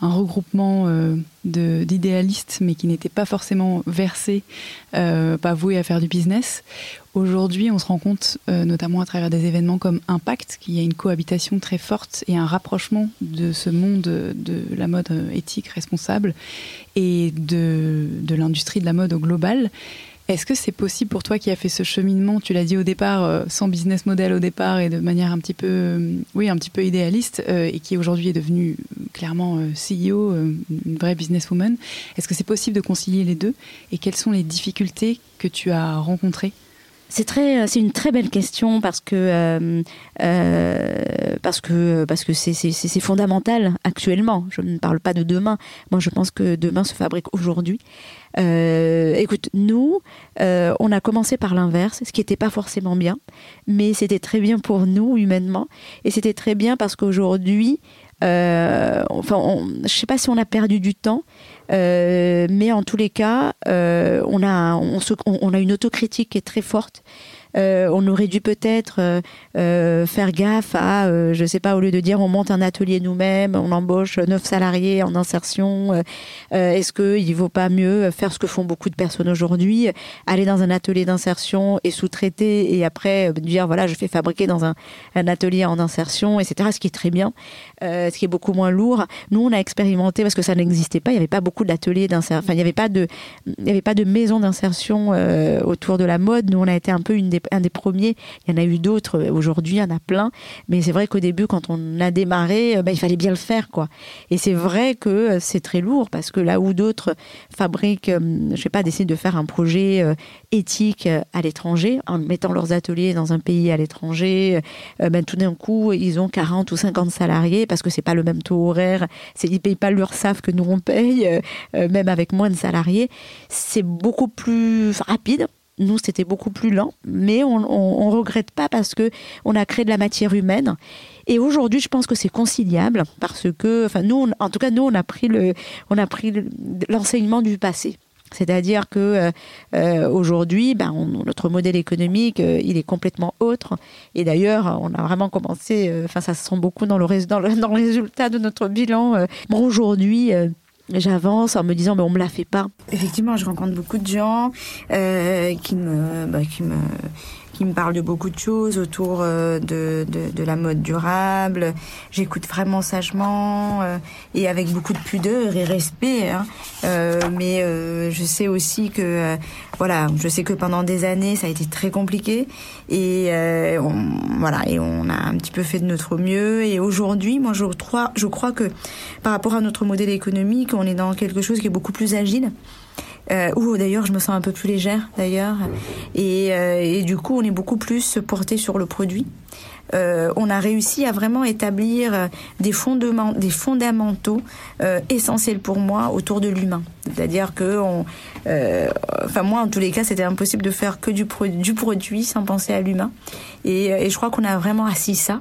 regroupement euh, d'idéalistes, mais qui n'étaient pas forcément versés, pas voués à faire du business. Aujourd'hui, on se rend compte, notamment à travers des événements comme Impact, qu'il y a une cohabitation très forte et un rapprochement de ce monde de la mode éthique responsable et de, de l'industrie de la mode au global. Est-ce que c'est possible pour toi qui as fait ce cheminement, tu l'as dit au départ, euh, sans business model au départ et de manière un petit peu, euh, oui, un petit peu idéaliste, euh, et qui aujourd'hui est devenue clairement CEO, une vraie businesswoman. Est-ce que c'est possible de concilier les deux? Et quelles sont les difficultés que tu as rencontrées c'est très, c'est une très belle question parce que parce que parce que c'est fondamental actuellement. Je ne parle pas de demain. Moi, je pense que demain se fabrique aujourd'hui. Euh, écoute, nous, euh, on a commencé par l'inverse, ce qui n'était pas forcément bien, mais c'était très bien pour nous humainement, et c'était très bien parce qu'aujourd'hui, euh, enfin, je ne sais pas si on a perdu du temps, mais en tous les cas, on a, on, a une autocritique qui est très forte. Euh, on aurait dû peut-être euh, euh, faire gaffe à, je sais pas, au lieu de dire on monte un atelier nous-mêmes, on embauche neuf salariés en insertion, est-ce qu'il vaut pas mieux faire ce que font beaucoup de personnes aujourd'hui, aller dans un atelier d'insertion et sous-traiter et après dire voilà, je fais fabriquer dans un, atelier en insertion, etc., ce qui est très bien, ce qui est beaucoup moins lourd. Nous, on a expérimenté parce que ça n'existait pas, il n'y avait pas beaucoup d'ateliers d'insertion, enfin, il n'y avait pas de, avait pas de maison d'insertion autour de la mode. Nous, on a été un peu une des un des premiers. Il y en a eu d'autres. Aujourd'hui, il y en a plein. Mais c'est vrai qu'au début, quand on a démarré, euh, bah, il fallait bien le faire, quoi. Et c'est vrai que euh, c'est très lourd parce que là où d'autres fabriquent, euh, je sais pas, décident de faire un projet éthique à l'étranger, en mettant leurs ateliers dans un pays à l'étranger, ben, tout d'un coup, ils ont 40 ou 50 salariés parce que c'est pas le même taux horaire. Ils payent pas l'URSSAF que nous on paye, même avec moins de salariés. C'est beaucoup plus rapide nous, c'était beaucoup plus lent, mais on ne regrette pas parce que on a créé de la matière humaine. Et aujourd'hui, je pense que c'est conciliable parce que, enfin, nous, en tout cas, nous, on a pris le, on a pris l'enseignement du passé. C'est-à-dire que aujourd'hui, ben, notre modèle économique, il est complètement autre. Et d'ailleurs, on a vraiment commencé, enfin ça se sent beaucoup dans le, dans le, dans le résultat de notre bilan. Bon, aujourd'hui, j'avance en me disant mais on me la fait pas. Effectivement, je rencontre beaucoup de gens euh, qui me bah, qui me qui me parle de beaucoup de choses autour euh, de, de, de la mode durable. J'écoute vraiment sagement euh, et avec beaucoup de pudeur et respect. Hein. Euh, mais euh, je sais aussi que voilà, je sais que pendant des années ça a été très compliqué et on, voilà et on a un petit peu fait de notre mieux. Et aujourd'hui, moi je crois, je crois que par rapport à notre modèle économique, on est dans quelque chose qui est beaucoup plus agile euh, ou d'ailleurs je me sens un peu plus légère d'ailleurs. Et, euh, et, du coup on est beaucoup plus porté sur le produit euh, on a réussi à vraiment établir des, fondements, des fondamentaux euh, essentiels pour moi autour de l'humain. C'est-à-dire que, on, euh, enfin moi en tous les cas, c'était impossible de faire que du, du produit sans penser à l'humain. Et, et, je crois qu'on a vraiment assis ça.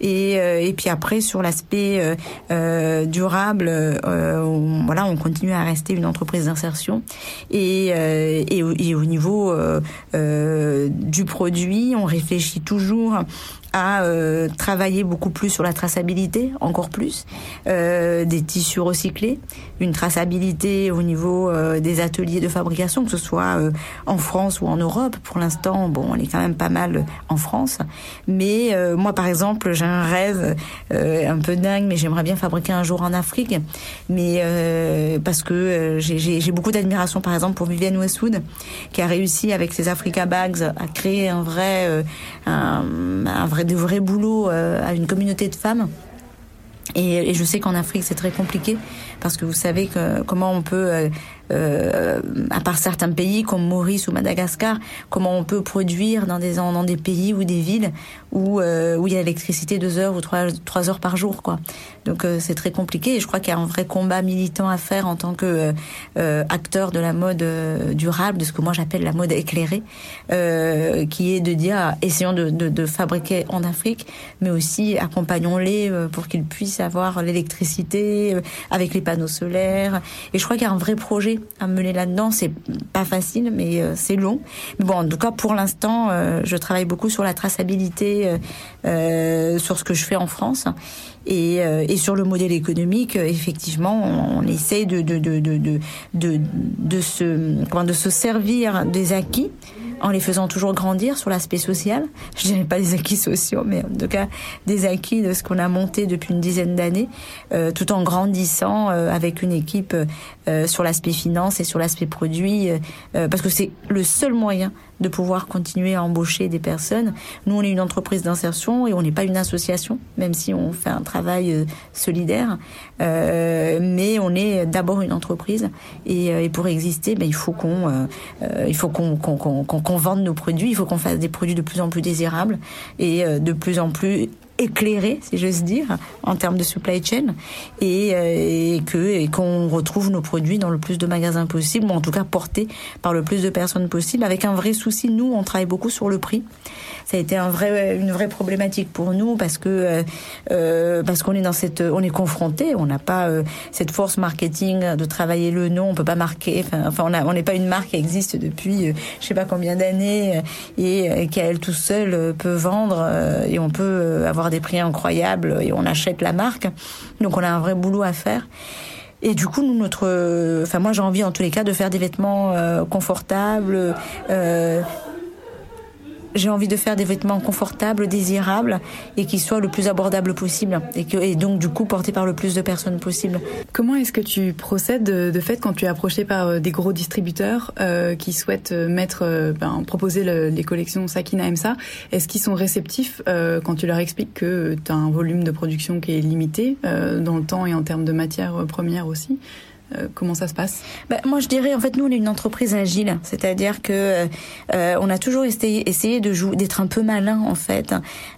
Et, et puis après sur l'aspect durable, on, voilà, on continue à rester une entreprise d'insertion. Et, et, au niveau du produit, on réfléchit toujours à euh, travailler beaucoup plus sur la traçabilité, encore plus, euh, des tissus recyclés, une traçabilité au niveau euh, des ateliers de fabrication, que ce soit en France ou en Europe. Pour l'instant, bon, on est quand même pas mal en France, mais moi, par exemple, j'ai un rêve un peu dingue, mais j'aimerais bien fabriquer un jour en Afrique, mais parce que j'ai beaucoup d'admiration, par exemple, pour Vivienne Westwood, qui a réussi avec ses Africa Bags à créer un vrai, un vrai de vrais boulots euh, à une communauté de femmes. Et, je sais qu'en Afrique c'est très compliqué parce que vous savez comment on peut euh, euh, à part certains pays comme Maurice ou Madagascar, comment on peut produire dans des dans des pays ou des villes où où il y a l'électricité deux heures ou trois trois heures par jour quoi. Donc euh, c'est très compliqué et je crois qu'il y a un vrai combat militant à faire en tant que euh, acteur de la mode durable, de ce que moi j'appelle la mode éclairée, qui est de dire essayons de, de, de, fabriquer en Afrique, mais aussi accompagnons-les pour qu'ils puissent avoir l'électricité avec les panneaux solaires. Et je crois qu'il y a un vrai projet à mener là-dedans. C'est pas facile, mais euh, c'est long. Mais bon, en tout cas, pour l'instant, euh, je travaille beaucoup sur la traçabilité, euh, sur ce que je fais en France. Et, et, sur le modèle économique, effectivement, on, on essaye de de, de, de, de, de, se, comment, de se servir des acquis en les faisant toujours grandir sur l'aspect social. Je dirais pas des acquis sociaux, mais en tout cas des acquis de ce qu'on a monté depuis une dizaine d'années, euh, tout en grandissant euh, avec une équipe euh, sur l'aspect finance et sur l'aspect produit, parce que c'est le seul moyen de pouvoir continuer à embaucher des personnes. Nous, on est une entreprise d'insertion et on n'est pas une association, même si on fait un travail euh, solidaire. Euh, mais on est d'abord une entreprise et, euh, pour exister, ben, il faut qu'on euh, il faut qu'on qu'on qu'on vende nos produits, il faut qu'on fasse des produits de plus en plus désirables et de plus en plus éclairé, si j'ose dire, en termes de supply chain, et, euh, et que et qu'on retrouve nos produits dans le plus de magasins possible, ou en tout cas portés par le plus de personnes possible, avec un vrai souci. Nous, on travaille beaucoup sur le prix. Ça a été une vraie problématique pour nous parce que euh, euh parce qu'on est dans cette, on est confronté, on n'a pas cette force marketing de travailler le nom, on peut pas marquer. Enfin, on n'est pas une marque qui existe depuis euh, je sais pas combien d'années et qui elle tout seule peut vendre et on peut avoir des prix incroyables et on achète la marque. Donc on a un vrai boulot à faire. Et du coup, nous, notre, enfin moi, j'ai envie en tous les cas de faire des vêtements euh, confortables, euh, j'ai envie de faire des vêtements confortables, désirables et qui soient le plus abordables possible et, que, et donc du coup portés par le plus de personnes possible. Comment est-ce que tu procèdes de fait quand tu es approché par euh, des gros distributeurs euh, qui souhaitent euh, mettre, euh, ben, proposer le, les collections Sakina Emsa Est-ce qu'ils sont réceptifs euh, quand tu leur expliques que tu as un volume de production qui est limité dans le temps et en termes de matières premières aussi? Euh, comment ça se passe? Bah, Moi, je dirais, en fait, nous, on est une entreprise agile, c'est-à-dire que euh, on a toujours essayé, d'être un peu malin, en fait,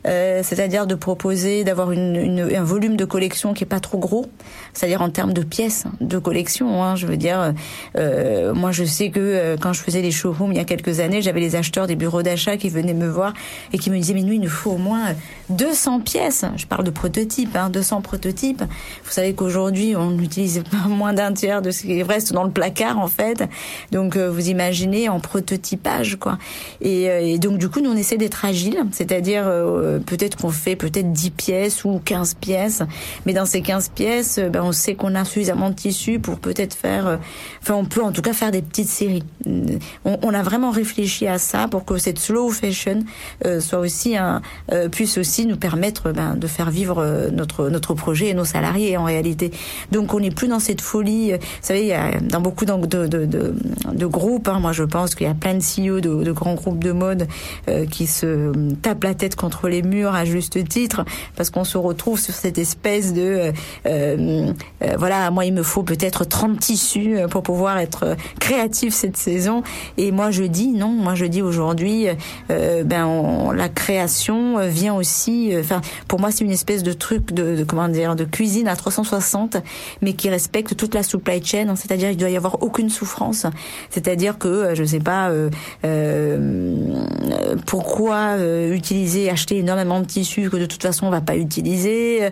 euh, c'est-à-dire de proposer, d'avoir un volume de collection qui est pas trop gros, c'est-à-dire en termes de pièces de collection. Hein, je veux dire, moi, je sais que quand je faisais les showrooms il y a quelques années, j'avais les acheteurs des bureaux d'achat qui venaient me voir et qui me disaient, mais nous, il nous faut au moins 200 pièces. Je parle de prototypes, hein, 200 prototypes. Vous savez qu'aujourd'hui, on utilise moins d'un de ce qui reste dans le placard en fait. Donc vous imaginez en prototypage quoi. Et, et, donc du coup nous on essaie d'être agile, c'est-à-dire peut-être qu'on fait peut-être 10 pièces ou 15 pièces, mais dans ces 15 pièces, ben, on sait qu'on a suffisamment de tissu pour peut-être faire, enfin on peut en tout cas faire des petites séries. On, a vraiment réfléchi à ça pour que cette slow fashion soit aussi puisse aussi nous permettre ben, de faire vivre notre notre projet et nos salariés en réalité. Donc on n'est plus dans cette folie. Vous savez, il y a dans beaucoup de, de, de, groupes, hein, moi je pense qu'il y a plein de CEO de, grands groupes de mode euh, qui se tapent la tête contre les murs à juste titre parce qu'on se retrouve sur cette espèce de euh, euh, voilà, moi il me faut peut-être 30 tissus pour pouvoir être créatif cette saison. Et moi je dis non, moi je dis aujourd'hui, ben la création vient aussi. Enfin, pour moi c'est une espèce de truc de, comment dire de cuisine à 360, mais qui respecte toute la supply chain. Hein, c'est-à-dire il doit y avoir aucune souffrance. C'est-à-dire que euh, je sais pas euh, euh, pourquoi utiliser acheter énormément de tissus que de toute façon on va pas utiliser.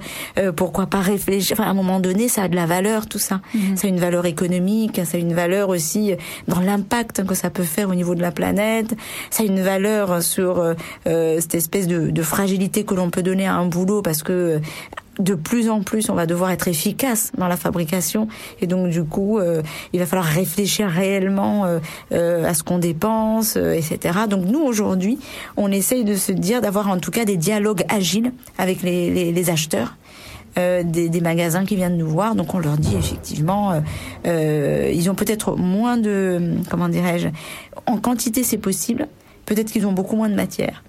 pourquoi pas réfléchir. Enfin à un moment donné ça a de la valeur tout ça. Mhm. Ça a une valeur économique, ça a une valeur aussi dans l'impact que ça peut faire au niveau de la planète. Ça a une valeur sur cette espèce de, de fragilité que l'on peut donner à un boulot parce que de plus en plus, on va devoir être efficace dans la fabrication et donc du coup, euh, il va falloir réfléchir réellement euh, euh, à ce qu'on dépense, etc. Donc nous aujourd'hui, on essaye de se dire d'avoir en tout cas des dialogues agiles avec les, acheteurs. des, magasins qui viennent nous voir, donc on leur dit effectivement, ils ont peut-être moins de, comment dirais-je, en quantité c'est possible, peut-être qu'ils ont beaucoup moins de matière.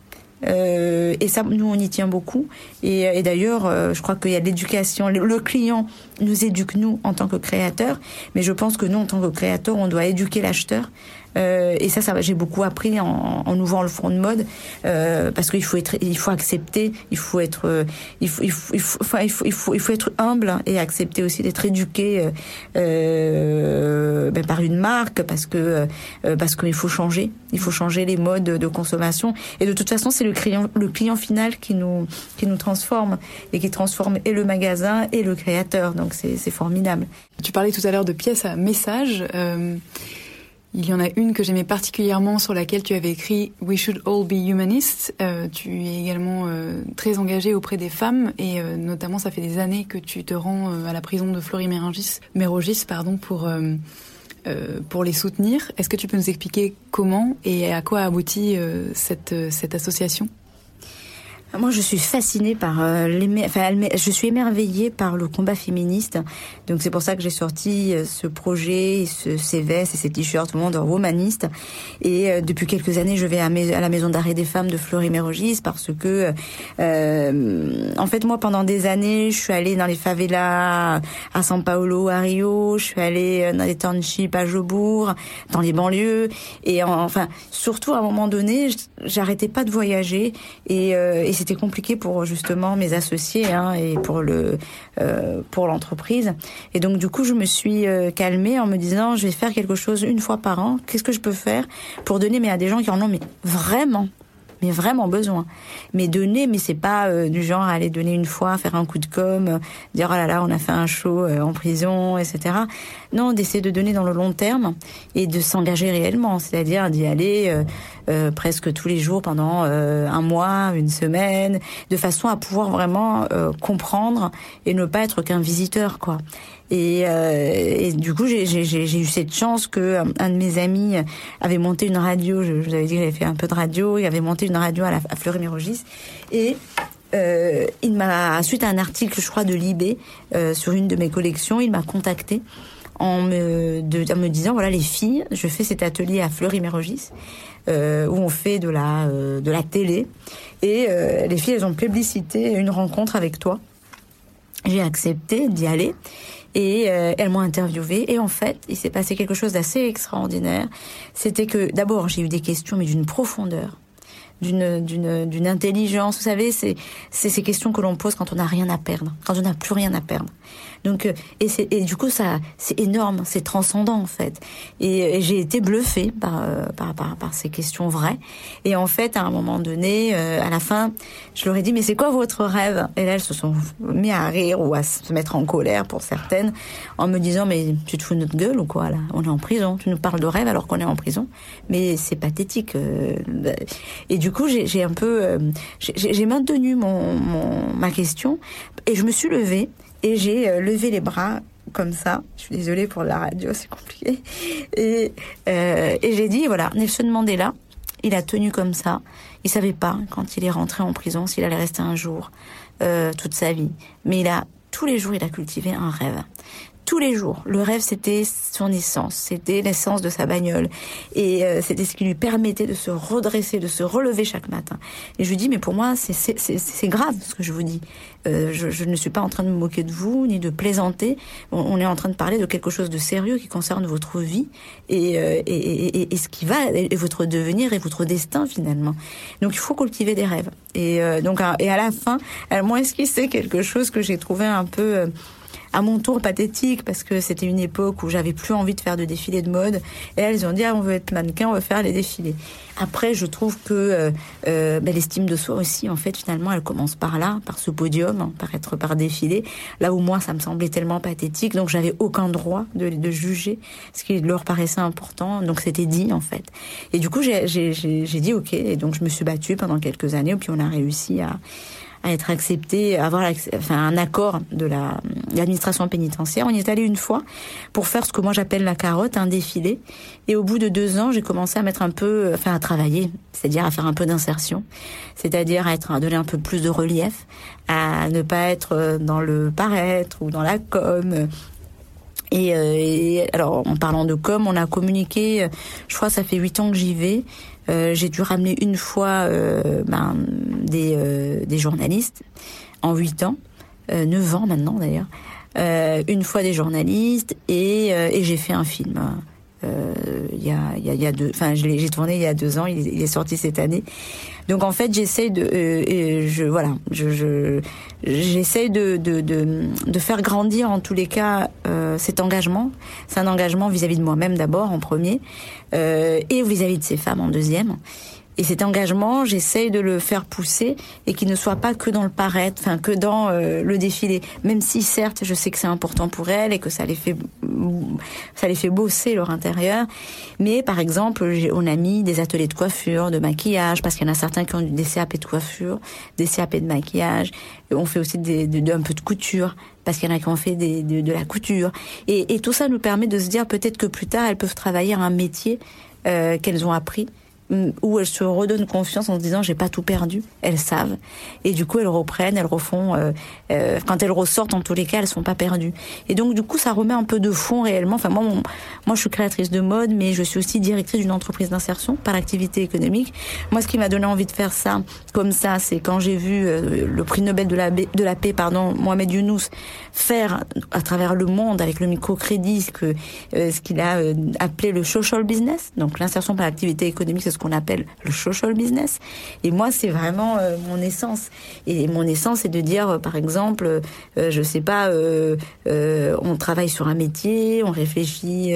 Euh, et ça, nous, on y tient beaucoup. Et, et d'ailleurs, euh, je crois qu'il y a l'éducation. Le, client nous éduque, nous, en tant que créateurs. Mais je pense que nous, en tant que créateurs, on doit éduquer l'acheteur euh, et ça, ça j'ai beaucoup appris en, en, ouvrant le front de mode, euh, parce qu'il faut être, il faut accepter, il faut être, euh, il faut, il faut, il faut, il faut, il faut être humble et accepter aussi d'être éduqué euh, euh ben, par une marque, parce que euh, parce qu'il faut changer, il faut changer les modes de consommation. Et de toute façon, c'est le client, le client final qui nous qui nous transforme et qui transforme et le magasin et le créateur. Donc c'est formidable. Tu parlais tout à l'heure de pièces à message. Il y en a une que j'aimais particulièrement sur laquelle tu avais écrit We should all be humanists. Euh, tu es également euh, très engagé auprès des femmes et euh, notamment ça fait des années que tu te rends à la prison de Flory-Mérogis, Mérogis pardon pour pour les soutenir. Est-ce que tu peux nous expliquer comment et à quoi aboutit cette cette association? Moi, je suis fascinée par euh, enfin, je suis émerveillée par le combat féministe. Donc, c'est pour ça que j'ai sorti euh, ce projet, ce, ces vestes et ces t-shirts monde romaniste. Et euh, depuis quelques années, je vais à, la maison d'arrêt des femmes de Fleury-Mérogis parce que, euh, en fait, moi, pendant des années, je suis allée dans les favelas à San Paulo, à Rio. Je suis allée dans les townships à Jobourg, dans les banlieues. Et enfin, surtout à un moment donné, j'arrêtais pas de voyager et, et c'était compliqué pour justement mes associés hein, et pour le euh, pour l'entreprise. Et donc du coup, je me suis euh, calmée en me disant, je vais faire quelque chose une fois par an. Qu'est-ce que je peux faire pour donner mais à des gens qui en ont mais vraiment mais vraiment besoin. Mais donner, mais c'est pas euh, du genre aller donner une fois, faire un coup de com, euh, dire oh là là, on a fait un show euh, en prison, etc. Non, d'essayer de donner dans le long terme et de s'engager réellement, c'est-à-dire d'y aller presque tous les jours pendant un mois, une semaine, de façon à pouvoir vraiment comprendre et ne pas être qu'un visiteur, quoi. Et, euh, et du coup, j'ai eu cette chance que euh, un de mes amis avait monté une radio. Je, vous avais dit qu'il avait fait un peu de radio. Il avait monté une radio à, la, à Fleury-Mérogis. Et euh, il m'a, suite à un article, je crois, de Libé euh, sur une de mes collections, il m'a contacté en me, de, en me disant voilà les filles, je fais cet atelier à Fleury-Mérogis euh, où on fait de la euh, de la télé et les filles elles ont plébiscité une rencontre avec toi. J'ai accepté d'y aller et euh, elles m'ont interviewé et en fait il s'est passé quelque chose d'assez extraordinaire. C'était que d'abord j'ai eu des questions mais d'une profondeur d'une d'une d'une intelligence. Vous savez c'est c'est ces questions que l'on pose quand on n'a rien à perdre quand on n'a plus rien à perdre Donc et c'est et du coup ça c'est énorme, c'est transcendant en fait. Et, j'ai été bluffée par, par, par par ces questions vraies. Et en fait à un moment donné, à la fin, je leur ai dit mais c'est quoi votre rêve? Et là elles se sont mis à rire ou à se mettre en colère pour certaines, en me disant mais tu te fous de notre gueule ou quoi là? On est en prison, tu nous parles de rêve alors qu'on est en prison. Mais c'est pathétique. Et du coup j'ai un peu j'ai maintenu mon, ma question et je me suis levée et j'ai euh, levé les bras comme ça. Je suis désolée pour la radio, c'est compliqué. Et, euh, et j'ai dit, voilà, Nelson Mandela, il a tenu comme ça. Il savait pas, quand il est rentré en prison, s'il allait rester un jour, euh, toute sa vie. Mais il a, tous les jours, il a cultivé un rêve tous les jours. Le rêve, c'était son essence, c'était l'essence de sa bagnole. Et euh, c'était ce qui lui permettait de se redresser, de se relever chaque matin. Et je lui dis, mais pour moi, c'est grave ce que je vous dis. Euh, je, ne suis pas en train de me moquer de vous, ni de plaisanter. On, est en train de parler de quelque chose de sérieux qui concerne votre vie et, euh, ce qui va, et votre devenir et votre destin finalement. Donc il faut cultiver des rêves. Et donc, et à la fin, elle m'a esquissé quelque chose que j'ai trouvé un peu à mon tour pathétique parce que c'était une époque où j'avais plus envie de faire de défilés de mode. Et elles ont dit ah, on veut être mannequin on veut faire les défilés. Après je trouve que euh, euh ben, l'estime de soi aussi en fait finalement elle commence par là par ce podium hein, par être par défilé. Là où moi ça me semblait tellement pathétique. Donc j'avais aucun droit de, de juger ce qui leur paraissait important. Donc c'était dit en fait. Et du coup j'ai dit ok. Et donc je me suis battue pendant quelques années. Et puis on a réussi à à être accepté, à avoir enfin, un accord de l'administration pénitentiaire. On y est allé une fois pour faire ce que moi j'appelle la carotte, un défilé. Et au bout de deux ans, j'ai commencé à mettre un peu, enfin à travailler, c'est-à-dire à faire un peu d'insertion, c'est-à-dire à être à donner un peu plus de relief, à ne pas être dans le paraître ou dans la com, et, euh, et, alors, en parlant de com, on a communiqué, je crois ça fait huit ans que j'y vais, euh, j'ai dû ramener une fois euh, ben, des, euh, des journalistes en 8 ans, 9 ans maintenant d'ailleurs. une fois des journalistes et, et j'ai fait un film il y a y a, y a deux enfin j'ai tourné il y a deux ans il, est sorti cette année donc en fait j'essaie de euh, je voilà je j'essaie de, de, de faire grandir en tous les cas euh, cet engagement c'est un engagement vis-à-vis -vis de moi-même d'abord en premier euh, et vis-à-vis de ces femmes en deuxième. Et cet engagement, j'essaye de le faire pousser et qu'il ne soit pas que dans le paraître, enfin que dans euh, le défilé. Même si certes, je sais que c'est important pour elles et que ça les fait, ça les fait bosser leur intérieur. Mais par exemple, on a mis des ateliers de coiffure, de maquillage, parce qu'il y en a certains qui ont des CAP de coiffure, des CAP de maquillage. On fait aussi des, de, un peu de couture parce qu'il y en a qui ont fait de, la couture. Et, et, tout ça nous permet de se dire peut-être que plus tard, elles peuvent travailler un métier euh, qu'elles ont appris où elles se redonnent confiance en se disant j'ai pas tout perdu, elles savent et du coup elles reprennent, elles refont euh, euh, quand elles ressortent en tous les cas elles sont pas perdues et donc du coup ça remet un peu de fond réellement. Enfin moi moi je suis créatrice de mode mais je suis aussi directrice d'une entreprise d'insertion par l'activité économique. Moi ce qui m'a donné envie de faire ça comme ça c'est quand j'ai vu euh, le prix Nobel de la de la paix pardon Mohamed Younous faire à travers le monde avec le microcrédit ce que ce qu'il a appelé le social business donc l'insertion par l'activité économique c'est ce qu'on appelle le social business. Et moi, c'est vraiment euh, mon essence. Et mon essence, c'est de dire, euh, par exemple, euh, je sais pas, on travaille sur un métier, on réfléchit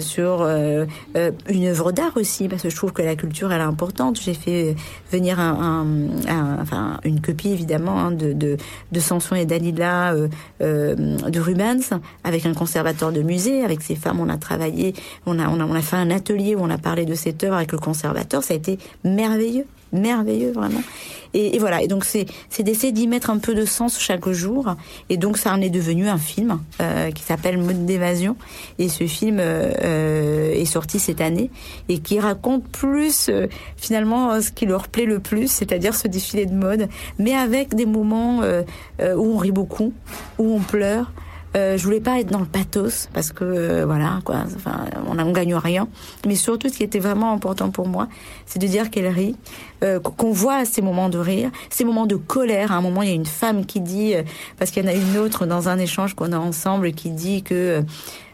sur une œuvre d'art aussi, parce que je trouve que la culture, elle est importante. J'ai fait venir une copie, évidemment, hein, de, de, de Samson et Dalila de Rubens, avec un conservateur de musée, avec ces femmes, on a travaillé, on a, on a, on a fait un atelier où on a parlé de cette œuvre avec le conservateur, ça a été merveilleux, merveilleux vraiment. Et, voilà, et donc c'est d'essayer d'y mettre un peu de sens chaque jour. Et donc ça en est devenu un film euh, qui s'appelle Mode d'évasion. Et ce film euh, euh, est sorti cette année et qui raconte plus finalement ce qui leur plaît le plus, c'est-à-dire ce défilé de mode, mais avec des moments où on rit beaucoup, où on pleure. Euh, je voulais pas être dans le pathos parce que euh, voilà quoi, enfin on ne gagne rien. Mais surtout, ce qui était vraiment important pour moi, c'est de dire qu'elle rit, euh, qu'on voit ces moments de rire, ces moments de colère. À un moment, il y a une femme qui dit, parce qu'il y en a une autre dans un échange qu'on a ensemble, qui dit que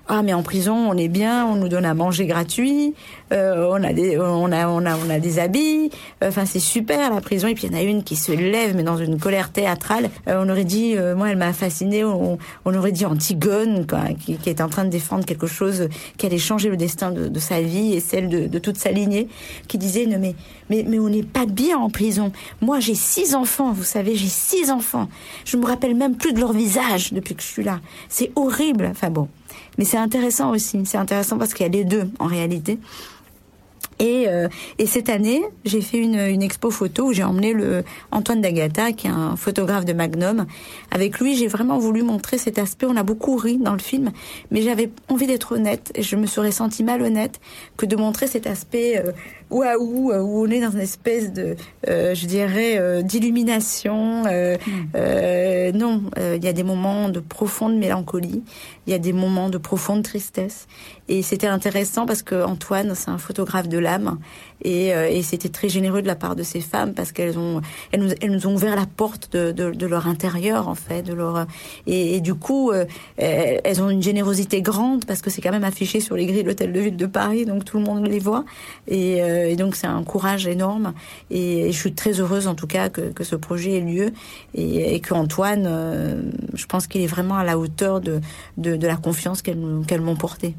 ah mais en prison on est bien, on nous donne à manger gratuit, euh, on a des on a on a on a des habits, enfin c'est super la prison. Et puis il y en a une qui se lève mais dans une colère théâtrale. on aurait dit, moi elle m'a fascinée, on, on, aurait dit Antigone quoi, qui, qui est en train de défendre quelque chose qui allait changer le destin de, de sa vie et celle de, de, toute sa lignée, qui disait non mais mais mais on n'est pas bien en prison. Moi j'ai six enfants, vous savez j'ai six enfants. Je me rappelle même plus de leur visage depuis que je suis là. C'est horrible. Enfin bon. Mais c'est intéressant aussi. C'est intéressant parce qu'il y a les deux en réalité. Et, euh, et, cette année, j'ai fait une, une, expo photo où j'ai emmené le Antoine D'Agata, qui est un photographe de Magnum. Avec lui, j'ai vraiment voulu montrer cet aspect. On a beaucoup ri dans le film, mais j'avais envie d'être honnête. Et je me serais sentie malhonnête que de montrer cet aspect euh, waouh, euh, où on est dans une espèce de, euh, je dirais, euh, d'illumination. Euh, hmm. non, il y a des moments de profonde mélancolie, il y a des moments de profonde tristesse. Et c'était intéressant parce que Antoine, c'est un photographe de l'âme, et, et c'était très généreux de la part de ces femmes parce qu'elles ont, elles nous, elles nous ont ouvert la porte de, de, de, leur intérieur en fait, de leur, et, du coup, elles ont une générosité grande parce que c'est quand même affiché sur les grilles de l'hôtel de ville de Paris, donc tout le monde les voit. Et euh, et donc c'est un courage énorme. Et, je suis très heureuse en tout cas que, que ce projet ait lieu et, et que Antoine, euh, je pense qu'il est vraiment à la hauteur de, de, de la confiance qu'elles m'ont portée.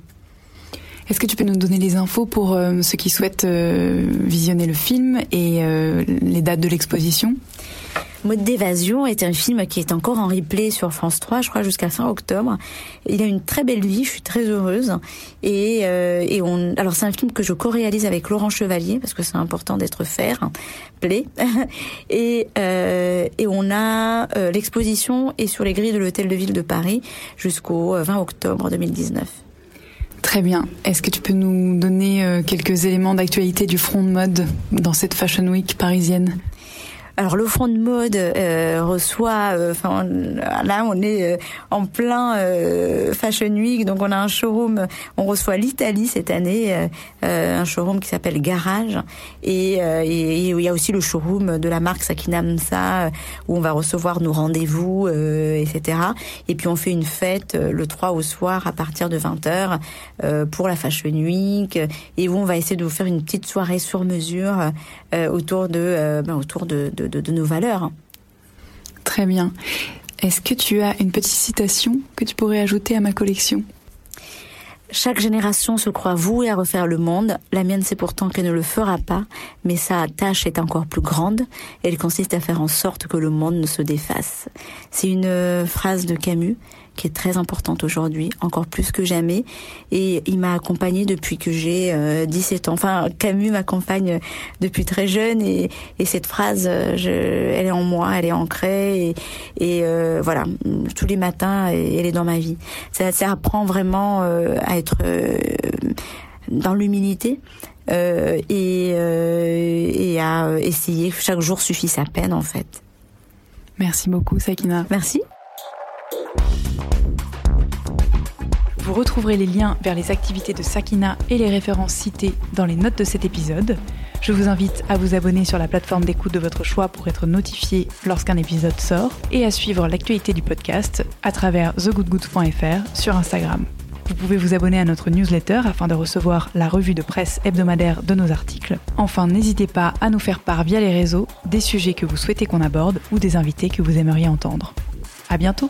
Est-ce que tu peux nous donner les infos pour euh, ceux qui souhaitent visionner le film et les dates de l'exposition? Mode d'évasion est un film qui est encore en replay sur France 3, je crois, jusqu'à fin octobre. Il a une très belle vie, je suis très heureuse. Et, euh, et on, alors c'est un film que je co-réalise avec Laurent Chevalier parce que c'est important d'être faire, play. et, euh, et on a euh, l'exposition est sur les grilles de l'hôtel de ville de Paris jusqu'au 20 octobre 2019. Très bien. Est-ce que tu peux nous donner quelques éléments d'actualité du front de mode dans cette Fashion Week parisienne? Alors le front de mode euh, reçoit, euh, enfin là on est euh, en plein Fashion Week, donc on a un showroom, on reçoit l'Italie cette année, un showroom qui s'appelle Garage, et, et, il y a aussi le showroom de la marque Sakina Msa où on va recevoir nos rendez-vous, etc. Et puis on fait une fête le 3 au soir à partir de 20h pour la Fashion Week, et où on va essayer de vous faire une petite soirée sur mesure autour de, ben, autour de de, nos valeurs. Très bien. Est-ce que tu as une petite citation que tu pourrais ajouter à ma collection? Chaque génération se croit vouée à refaire le monde. La mienne sait pourtant qu'elle ne le fera pas, mais sa tâche est encore plus grande. Elle consiste à faire en sorte que le monde ne se défasse. C'est une phrase de Camus qui est très importante aujourd'hui, encore plus que jamais. Et il m'a accompagnée depuis que j'ai 17 euh, ans. Enfin, Camus m'accompagne depuis très jeune et, et cette phrase, je, elle est en moi, elle est ancrée et, euh, voilà, tous les matins, elle est dans ma vie. Ça, apprend vraiment euh, à être dans l'humilité. Euh, et, euh, et à essayer. Chaque jour suffit sa peine, en fait. Merci beaucoup, Sakina. Merci. Vous retrouverez les liens vers les activités de Sakina et les références citées dans les notes de cet épisode. Je vous invite à vous abonner sur la plateforme d'écoute de votre choix pour être notifié lorsqu'un épisode sort et à suivre l'actualité du podcast à travers thegoodgood.fr sur Instagram. Vous pouvez vous abonner à notre newsletter afin de recevoir la revue de presse hebdomadaire de nos articles. Enfin, n'hésitez pas à nous faire part via les réseaux des sujets que vous souhaitez qu'on aborde ou des invités que vous aimeriez entendre. À bientôt!